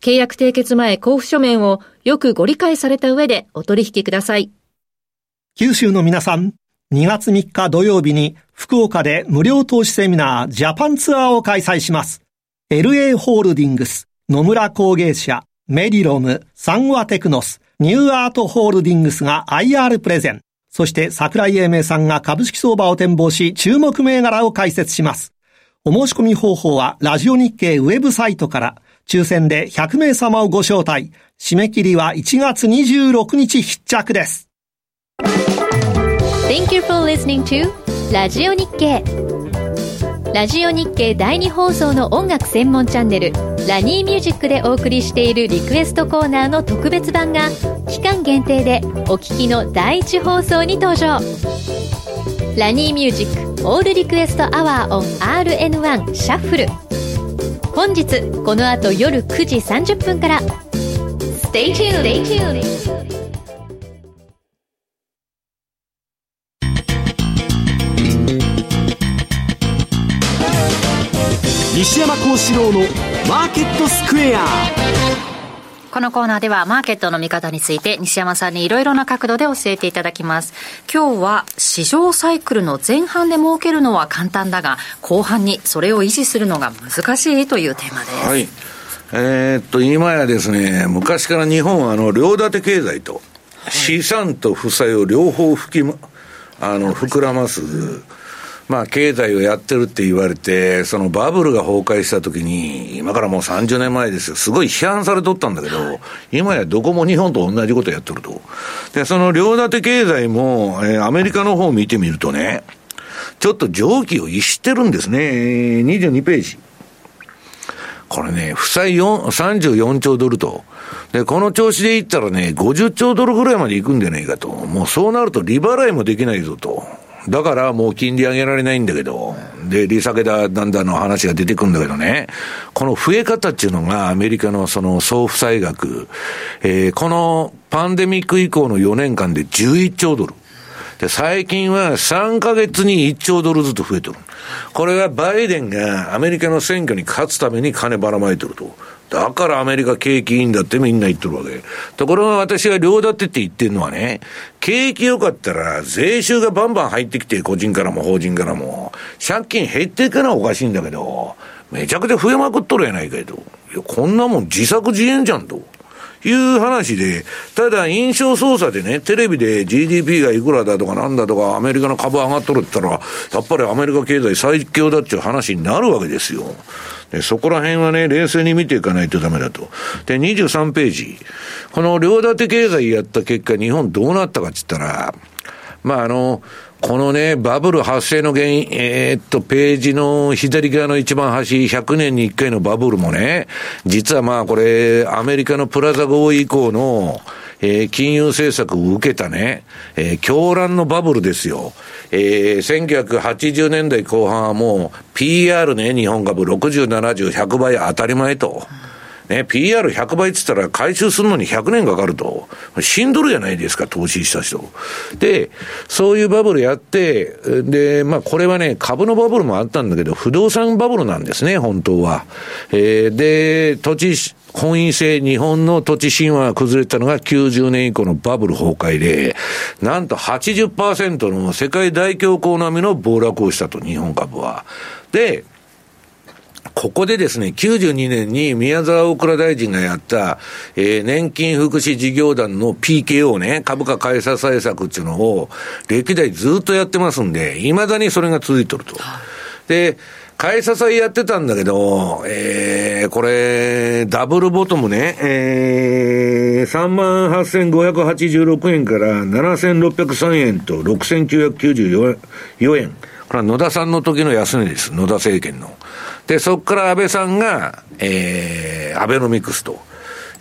契約締結前交付書面をよくご理解された上でお取引ください。九州の皆さん、2月3日土曜日に福岡で無料投資セミナージャパンツアーを開催します。LA ホールディングス、野村工芸社、メディロム、サンワテクノス、ニューアートホールディングスが IR プレゼン。そして桜井英明さんが株式相場を展望し注目銘柄を解説します。お申し込み方法はラジオ日経ウェブサイトから抽選で100名様をご招待。締め切りは1月26日必着です。Thank you for listening to ラジオ日経。ラジオ日経第2放送の音楽専門チャンネルラニーミュージックでお送りしているリクエストコーナーの特別版が期間限定でお聴きの第1放送に登場ラニーミュージックオールリクエストアワーオン RN1 シャッフル本日この後夜9時30分から Stay tuned! Stay tuned. 西山孝四郎のマーケットスクエアこのコーナーではマーケットの見方について西山さんにいろいろな角度で教えていただきます。今日は市場サイクルの前半で儲けるのは簡単だが、後半にそれを維持するのが難しいというテーマです。はい。えー、っと、今やですね、昔から日本はあの、両立て経済と、資産と負債を両方吹き、あの、膨らます、まあ、経済をやってるって言われて、そのバブルが崩壊した時に、今からもう30年前ですよ、すごい批判されとったんだけど、今やどこも日本と同じことやってると。で、その両立て経済も、えー、アメリカの方を見てみるとね、ちょっと蒸気を逸してるんですね。22ページ。これね、負債34兆ドルと。で、この調子でいったらね、50兆ドルぐらいまで行くんじゃないかと。もうそうなると利払いもできないぞと。だからもう金利上げられないんだけど、で、利下げだ、なんだの話が出てくるんだけどね、この増え方っていうのがアメリカのその総負債額、えー、このパンデミック以降の4年間で11兆ドル。で、最近は3ヶ月に1兆ドルずつ増えてる。これはバイデンがアメリカの選挙に勝つために金ばらまいてると。だからアメリカ景気いいんだってみんな言ってるわけ。ところが私が両立てって言ってるのはね、景気良かったら税収がバンバン入ってきて、個人からも法人からも、借金減っていかなおかしいんだけど、めちゃくちゃ増えまくっとるやないかいと。いや、こんなもん自作自演じゃんと。いう話で、ただ印象操作でね、テレビで GDP がいくらだとかなんだとか、アメリカの株上がっとるって言ったら、やっぱりアメリカ経済最強だっていう話になるわけですよ。でそこら辺はね、冷静に見ていかないとダメだと。で、23ページ。この両立て経済やった結果、日本どうなったかって言ったら、まあ、あの、このね、バブル発生の原因、えー、っと、ページの左側の一番端、100年に1回のバブルもね、実はまあこれ、アメリカのプラザ合意以降の、えー、金融政策を受けたね、えー、狂乱のバブルですよ。えー、1980年代後半はもう PR ね、日本株60、70、100倍当たり前と。ね、PR100 倍って言ったら回収するのに100年かかると。死んどるじゃないですか、投資した人。で、そういうバブルやって、で、まあこれはね、株のバブルもあったんだけど、不動産バブルなんですね、本当は。えー、で、土地、本位制、日本の土地神話が崩れたのが90年以降のバブル崩壊で、なんと80%の世界大恐慌並みの暴落をしたと、日本株は。で、ここでですね、92年に宮沢大蔵大臣がやった、えー、年金福祉事業団の PKO ね、株価買い支え策っていうのを、歴代ずっとやってますんで、未だにそれが続いてると。で、買い支えやってたんだけど、えー、これ、ダブルボトムね、えー、38,586円から7,603円と6,994円。これは野田さんの時の安値です。野田政権の。で、そこから安倍さんが、えー、アベノミクスと。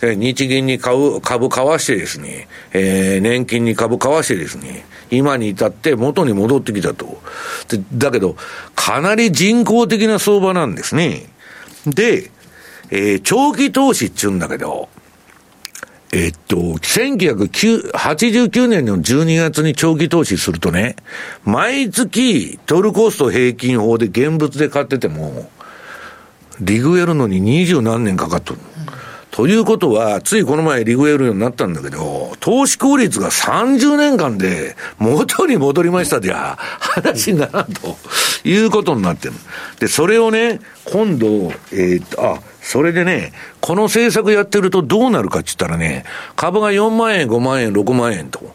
日銀に買う、株買わしてですね、えー、年金に株買わしてですね、今に至って元に戻ってきたと。だけど、かなり人工的な相場なんですね。で、えー、長期投資っちゅうんだけど、えっと、1989年の12月に長期投資するとね、毎月トルコスト平均法で現物で買ってても、リグやるのに二十何年かかっとる。ということは、ついこの前リグエルようになったんだけど、投資効率が30年間で元に戻りましたじゃ、話にならんということになってる。で、それをね、今度、えー、っと、あ、それでね、この政策やってるとどうなるかって言ったらね、株が4万円、5万円、6万円と。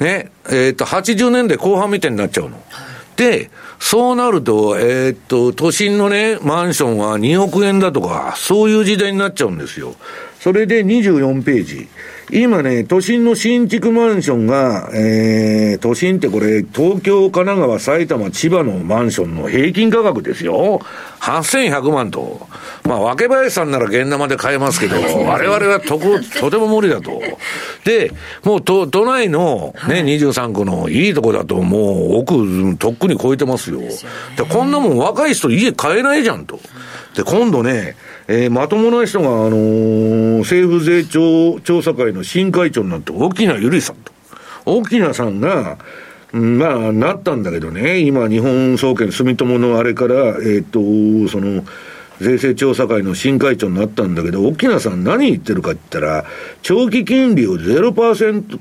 ね、えー、っと、80年代後半みたいになっちゃうの。で、そうなると、えー、っと、都心のね、マンションは2億円だとか、そういう時代になっちゃうんですよ。それで24ページ。今ね、都心の新築マンションが、えー、都心ってこれ、東京、神奈川、埼玉、千葉のマンションの平均価格ですよ。8100万と。まあ、若林さんなら現玉で買えますけど、我々はとこ、とても無理だと。で、もう都、都内のね、23区のいいとこだと、もう奥、とっくに超えてますよ。で、こんなもん若い人家買えないじゃんと。で、今度ね、えー、まともな人が、あのー、政府税調調査会の新会長になって、沖縄ゆりさんと。沖縄さんが、まあ、なったんだけどね、今、日本総研住友のあれから、えっ、と、その、税制調査会の新会長になったんだけど、沖縄さん何言ってるかって言ったら、長期金利を0%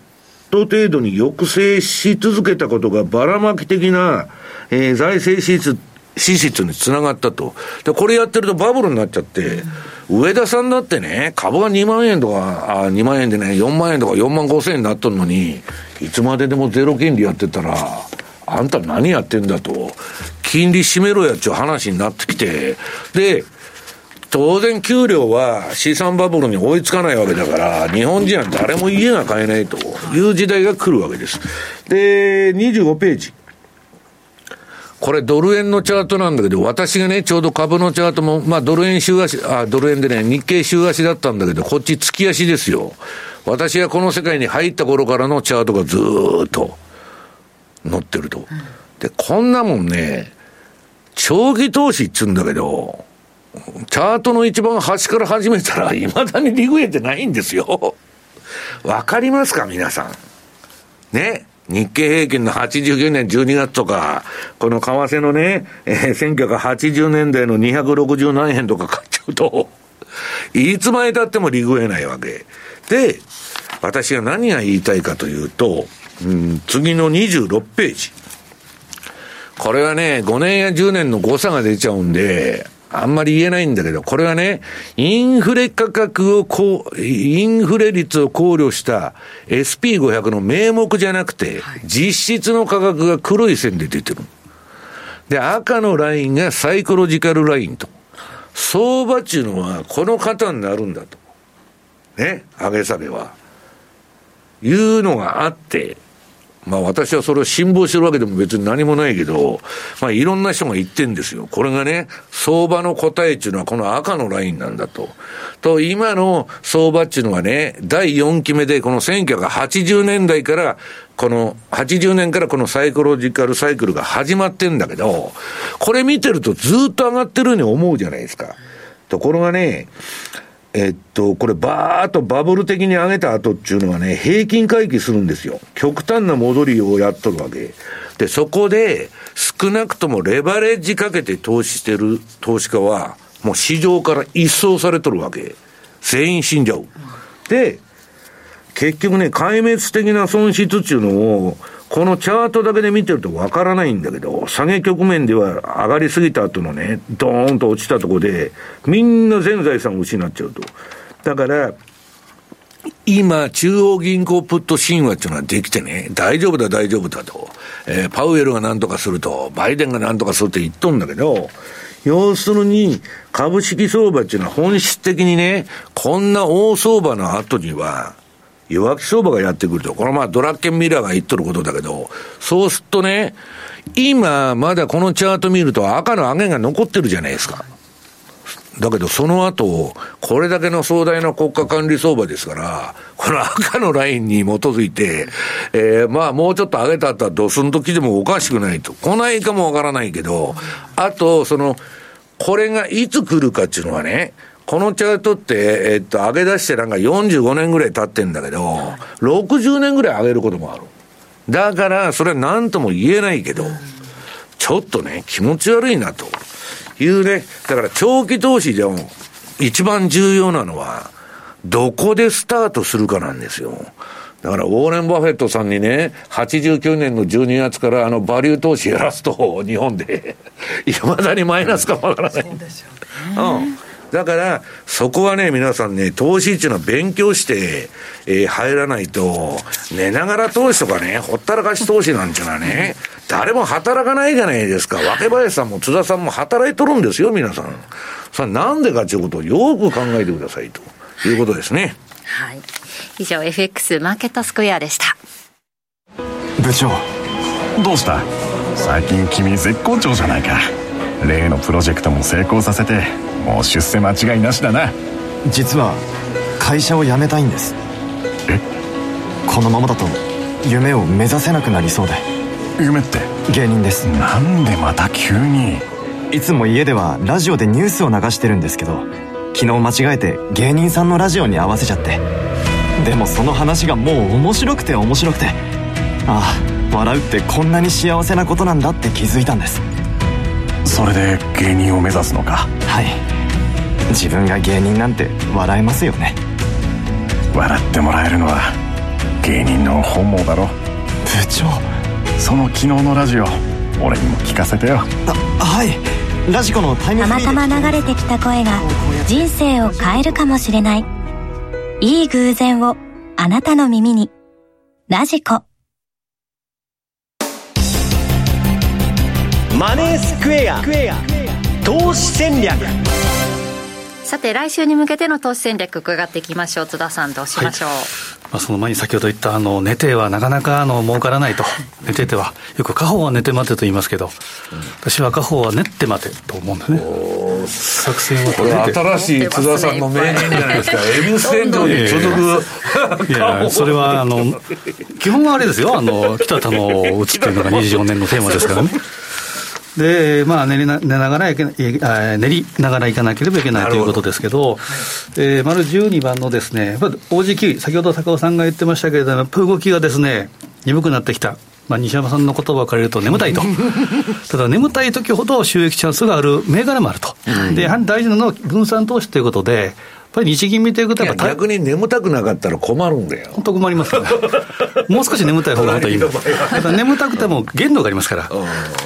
程度に抑制し続けたことがばらまき的な、えー、財政支出支出につながったと。で、これやってるとバブルになっちゃって、上田さんだってね、株が2万円とか、あ2万円でね、4万円とか4万5千円になっとるのに、いつまででもゼロ金利やってたら、あんた何やってんだと、金利締めろやっちゅう話になってきて、で、当然給料は資産バブルに追いつかないわけだから、日本人は誰も家が買えないという時代が来るわけです。で、25ページ。これドル円のチャートなんだけど、私がね、ちょうど株のチャートも、まあドル円週足、あ、ドル円でね、日経週足だったんだけど、こっち月足ですよ。私がこの世界に入った頃からのチャートがずーっと載ってると。で、こんなもんね、長期投資っつうんだけど、チャートの一番端から始めたら、未だにリグえてないんですよ。わかりますか皆さん。ね。日経平均の89年12月とか、この為替のね、えー、1980年代の260何円とか買っちゃうと、いつまで経っても利食えないわけ。で、私が何が言いたいかというと、うん、次の26ページ。これはね、5年や10年の誤差が出ちゃうんで、あんまり言えないんだけど、これはね、インフレ価格をこう、インフレ率を考慮した SP500 の名目じゃなくて、実質の価格が黒い線で出てる。で、赤のラインがサイコロジカルラインと。相場っていうのはこの型になるんだと。ね、上げ下げは。いうのがあって、まあ私はそれを辛抱してるわけでも別に何もないけど、まあいろんな人が言ってんですよ。これがね、相場の答えっていうのはこの赤のラインなんだと。と、今の相場っていうのはね、第4期目でこの1980年代から、この80年からこのサイコロジカルサイクルが始まってんだけど、これ見てるとずっと上がってるように思うじゃないですか。ところがね、えっと、これバーっとバブル的に上げた後っていうのはね、平均回帰するんですよ。極端な戻りをやっとるわけ。で、そこで少なくともレバレッジかけて投資してる投資家は、もう市場から一掃されとるわけ。全員死んじゃう。で、結局ね、壊滅的な損失っていうのを、このチャートだけで見てるとわからないんだけど、下げ局面では上がりすぎた後のね、ドーンと落ちたところで、みんな全財産を失っちゃうと。だから、今、中央銀行プット神話っていうのはできてね、大丈夫だ、大丈夫だと。えー、パウエルが何とかすると、バイデンが何とかするって言っとんだけど、要するに、株式相場っていうのは本質的にね、こんな大相場の後には、弱気相場がやってくると。これまあドラッケンミラーが言っとることだけど、そうするとね、今まだこのチャート見ると赤の上げが残ってるじゃないですか。だけどその後、これだけの壮大な国家管理相場ですから、この赤のラインに基づいて、えー、まあもうちょっと上げた後はドスンと来てもおかしくないと。来ないかもわからないけど、あと、その、これがいつ来るかっていうのはね、このチャートって、えっと、上げ出してなんか45年ぐらい経ってんだけど、60年ぐらい上げることもある。だから、それは何とも言えないけど、ちょっとね、気持ち悪いなというね、だから長期投資でも一番重要なのは、どこでスタートするかなんですよ。だから、ウォーレン・バフェットさんにね、89年の12月からあの、バリュー投資やらすと、日本で、いまだにマイナスかもわからない。そうですよね。うん。だから、そこはね、皆さんね、投資っていうのは勉強して、えー、入らないと、寝ながら投資とかね、ほったらかし投資なんていうのはね、誰も働かないじゃないですか。若林さんも津田さんも働いとるんですよ、皆さん。それなんでかということをよく考えてくださいということですね。はい。以上、FX マーケットスクエアでした。部長、どうした？最近君絶好調じゃないか。例のプロジェクトも成功させて、もう出世間違いなしだな。実は、会社を辞めたいんです。え？このままだと、夢を目指せなくなりそうで。夢って？芸人です。なんでまた急に？いつも家ではラジオでニュースを流してるんですけど昨日間違えて芸人さんのラジオに合わせちゃって。でもその話がもう面白くて面白くて。ああ笑うってこんなに幸せなことなんだって気づいたんですそれで芸人を目指すのか？はい。自分が芸人なんて笑えますよね。笑ってもらえるのは芸人の本望だろ。部長。その昨日のラジオ俺にも聞かせてよ。あはい。ラジコのタイムたまたま流れてきた声が人生を変えるかもしれない。いい偶然をあなたの耳に。ラジコ。マネースクエア投資戦略。さて来週に向けての投資戦略伺っていきましょう。津田さんどうしましょう、はい。まあ、その前に先ほど言ったあの寝てはなかなかあの儲からないと。寝ててはよく家宝は寝て待てと言いますけど、私は家宝は練って待てと思うんですね。作戦はこれ新しい津田さんの名言じゃないですか。恵比寿天井に続くいやそれはあの基本はあれですよ。あの北田の打つっていうのが 24年のテーマですからねで、まあ練りな、寝ながらいけあ練りながらいかなければいけないということですけど、どえー、丸12番のですね、やっぱ OG 先ほど高尾さんが言ってましたけれども、やっぱ動きがですね、鈍くなってきた。まあ、西山さんの言葉を借りると眠たいと。ただ眠たい時ほど収益チャンスがある銘柄もあると。で、やはり大事なのは分散投資ということで、ぱり日銀見ていくとやっぱ逆に眠たくなかったら困るんだよ。本当困りますから もう少し眠たい方が本当にいい眠たくても限度がありますから。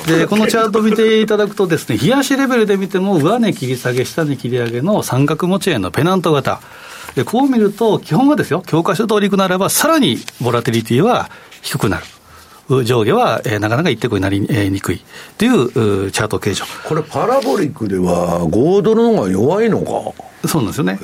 でこのチャート見ていただくとですね冷やしレベルで見ても上値切り下げ下値切り上げの三角持ち円のペナント型。でこう見ると基本はですよ教科書通りいくならばさらにボラテリティは低くなる上下は、えー、なかなか一定こになり、えー、にくいというチャート形状。これパラボリックでは5ドルの方が弱いのか。そうなんですよね。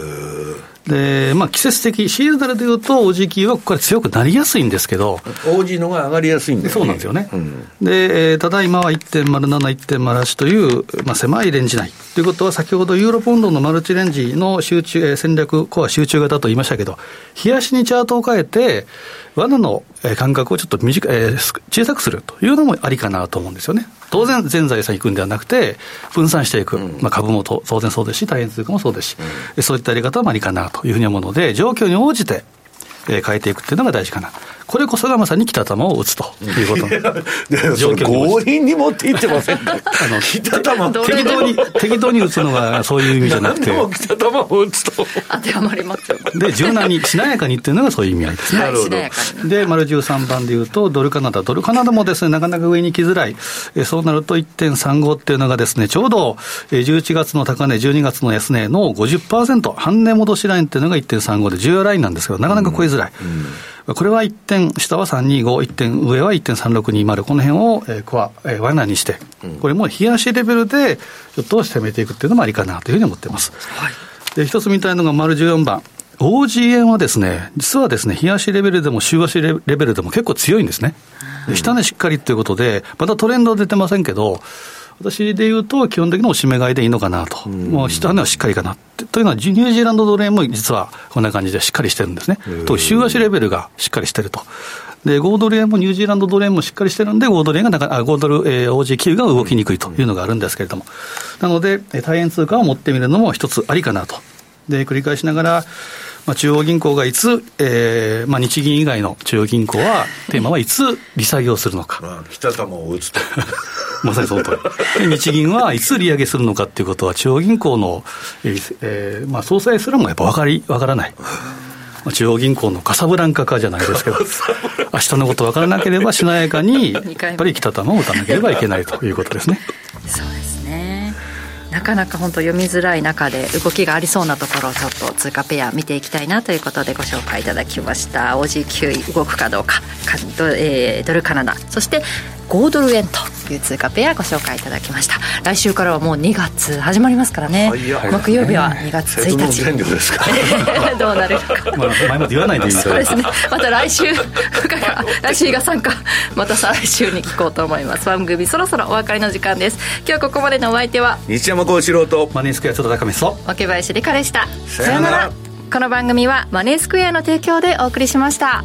で、まあ、季節的、シーズナルでいうと、お時期はここから強くなりやすいんですけど、オーのが上がりやすいんで、ね、そうなんですよね。うん、で、えー、ただ今は1.07、1.08という、まあ、狭いレンジ内。ということは、先ほどユーロポンドのマルチレンジの集中、えー、戦略、コア集中型と言いましたけど、冷やしにチャートを変えて、罠の間隔をちょっと短、えー、小さくするというのもありかなと思うんですよね。当然、全財産いくんではなくて、分散していく、まあ、株も当然そうですし、大変通貨もそうですし、うん、そういったやり方はありかなというふうに思うので、状況に応じて、えー、変えていくっていうのが大事かな。これこそがまさに北玉を打つということ。状況強引に持っていってませんか？あの北玉。適当に適当に打つのがそういう意味じゃなくて。北玉を打つと。当てはまりますよ。で柔軟にしなやかにっていうのがそういう意味合いですね、はい、で丸13番でいうとドルカナダ。ドルカナダもですねなかなか上に来づらい。えそうなると1.35っていうのがですねちょうど11月の高値12月の安値の50%半値戻しラインっていうのが1.35で重要ラインなんですけどなかなか超えづらい、うん。うん。これは1点、下は325、1点上は1.3620、この辺を、えー、コア、えー、罠にして、これも冷やしレベルで、ちょっと攻めていくっていうのもありかなというふうに思っています。はい、で、一つ見たいのが丸14番。OGN はですね、実はですね、冷やしレベルでも週足レベルでも結構強いんですね。下値しっかりということで、まだトレンド出てませんけど、私で言うと、基本的におしめ買いでいいのかなと、もう下値はしっかりかなというのは、ニュージーランドドル円も実はこんな感じでしっかりしてるんですね、と週足レベルがしっかりしてると。で、5ドル円もニュージーランドドル円もしっかりしてるんで、5ドル円がなか、あ5ドル、えー、OG9 が動きにくいというのがあるんですけれども、なので、大円通貨を持ってみるのも一つありかなと。で、繰り返しながら、まあ、中央銀行がいつ、えーまあ、日銀以外の中央銀行は、テーマはいつ利下げをするのか。北玉を打つと。まさにその通り。日銀はいつ利上げするのかっていうことは、中央銀行の、えーまあ、総裁すらもやっぱ分かり、分からない。中央銀行のカサブランカ化じゃないですけど、明日のこと分からなければ、しなやかに、やっぱり北玉を打たなければいけないということですね。そうですねなかなか本当読みづらい中で動きがありそうなところをちょっと通貨ペア見ていきたいなということでご紹介いただきました。OG9 動くかどうか。ド,、えー、ドルカナダ。そして5ドル円という通貨ペアご紹介いただきました。来週からはもう2月始まりますからね。木曜日は2月1日。どうなるの か、まあ、前まで言わないでいいそうですね。また来週。来週が参加。また再来週に聞こうと思います。番組そろそろお別れの時間です。今日ここまでのお相手は西山幸四郎とマネースクエア津田高見と若林理香でした。さよなら。この番組はマネースクエアの提供でお送りしました。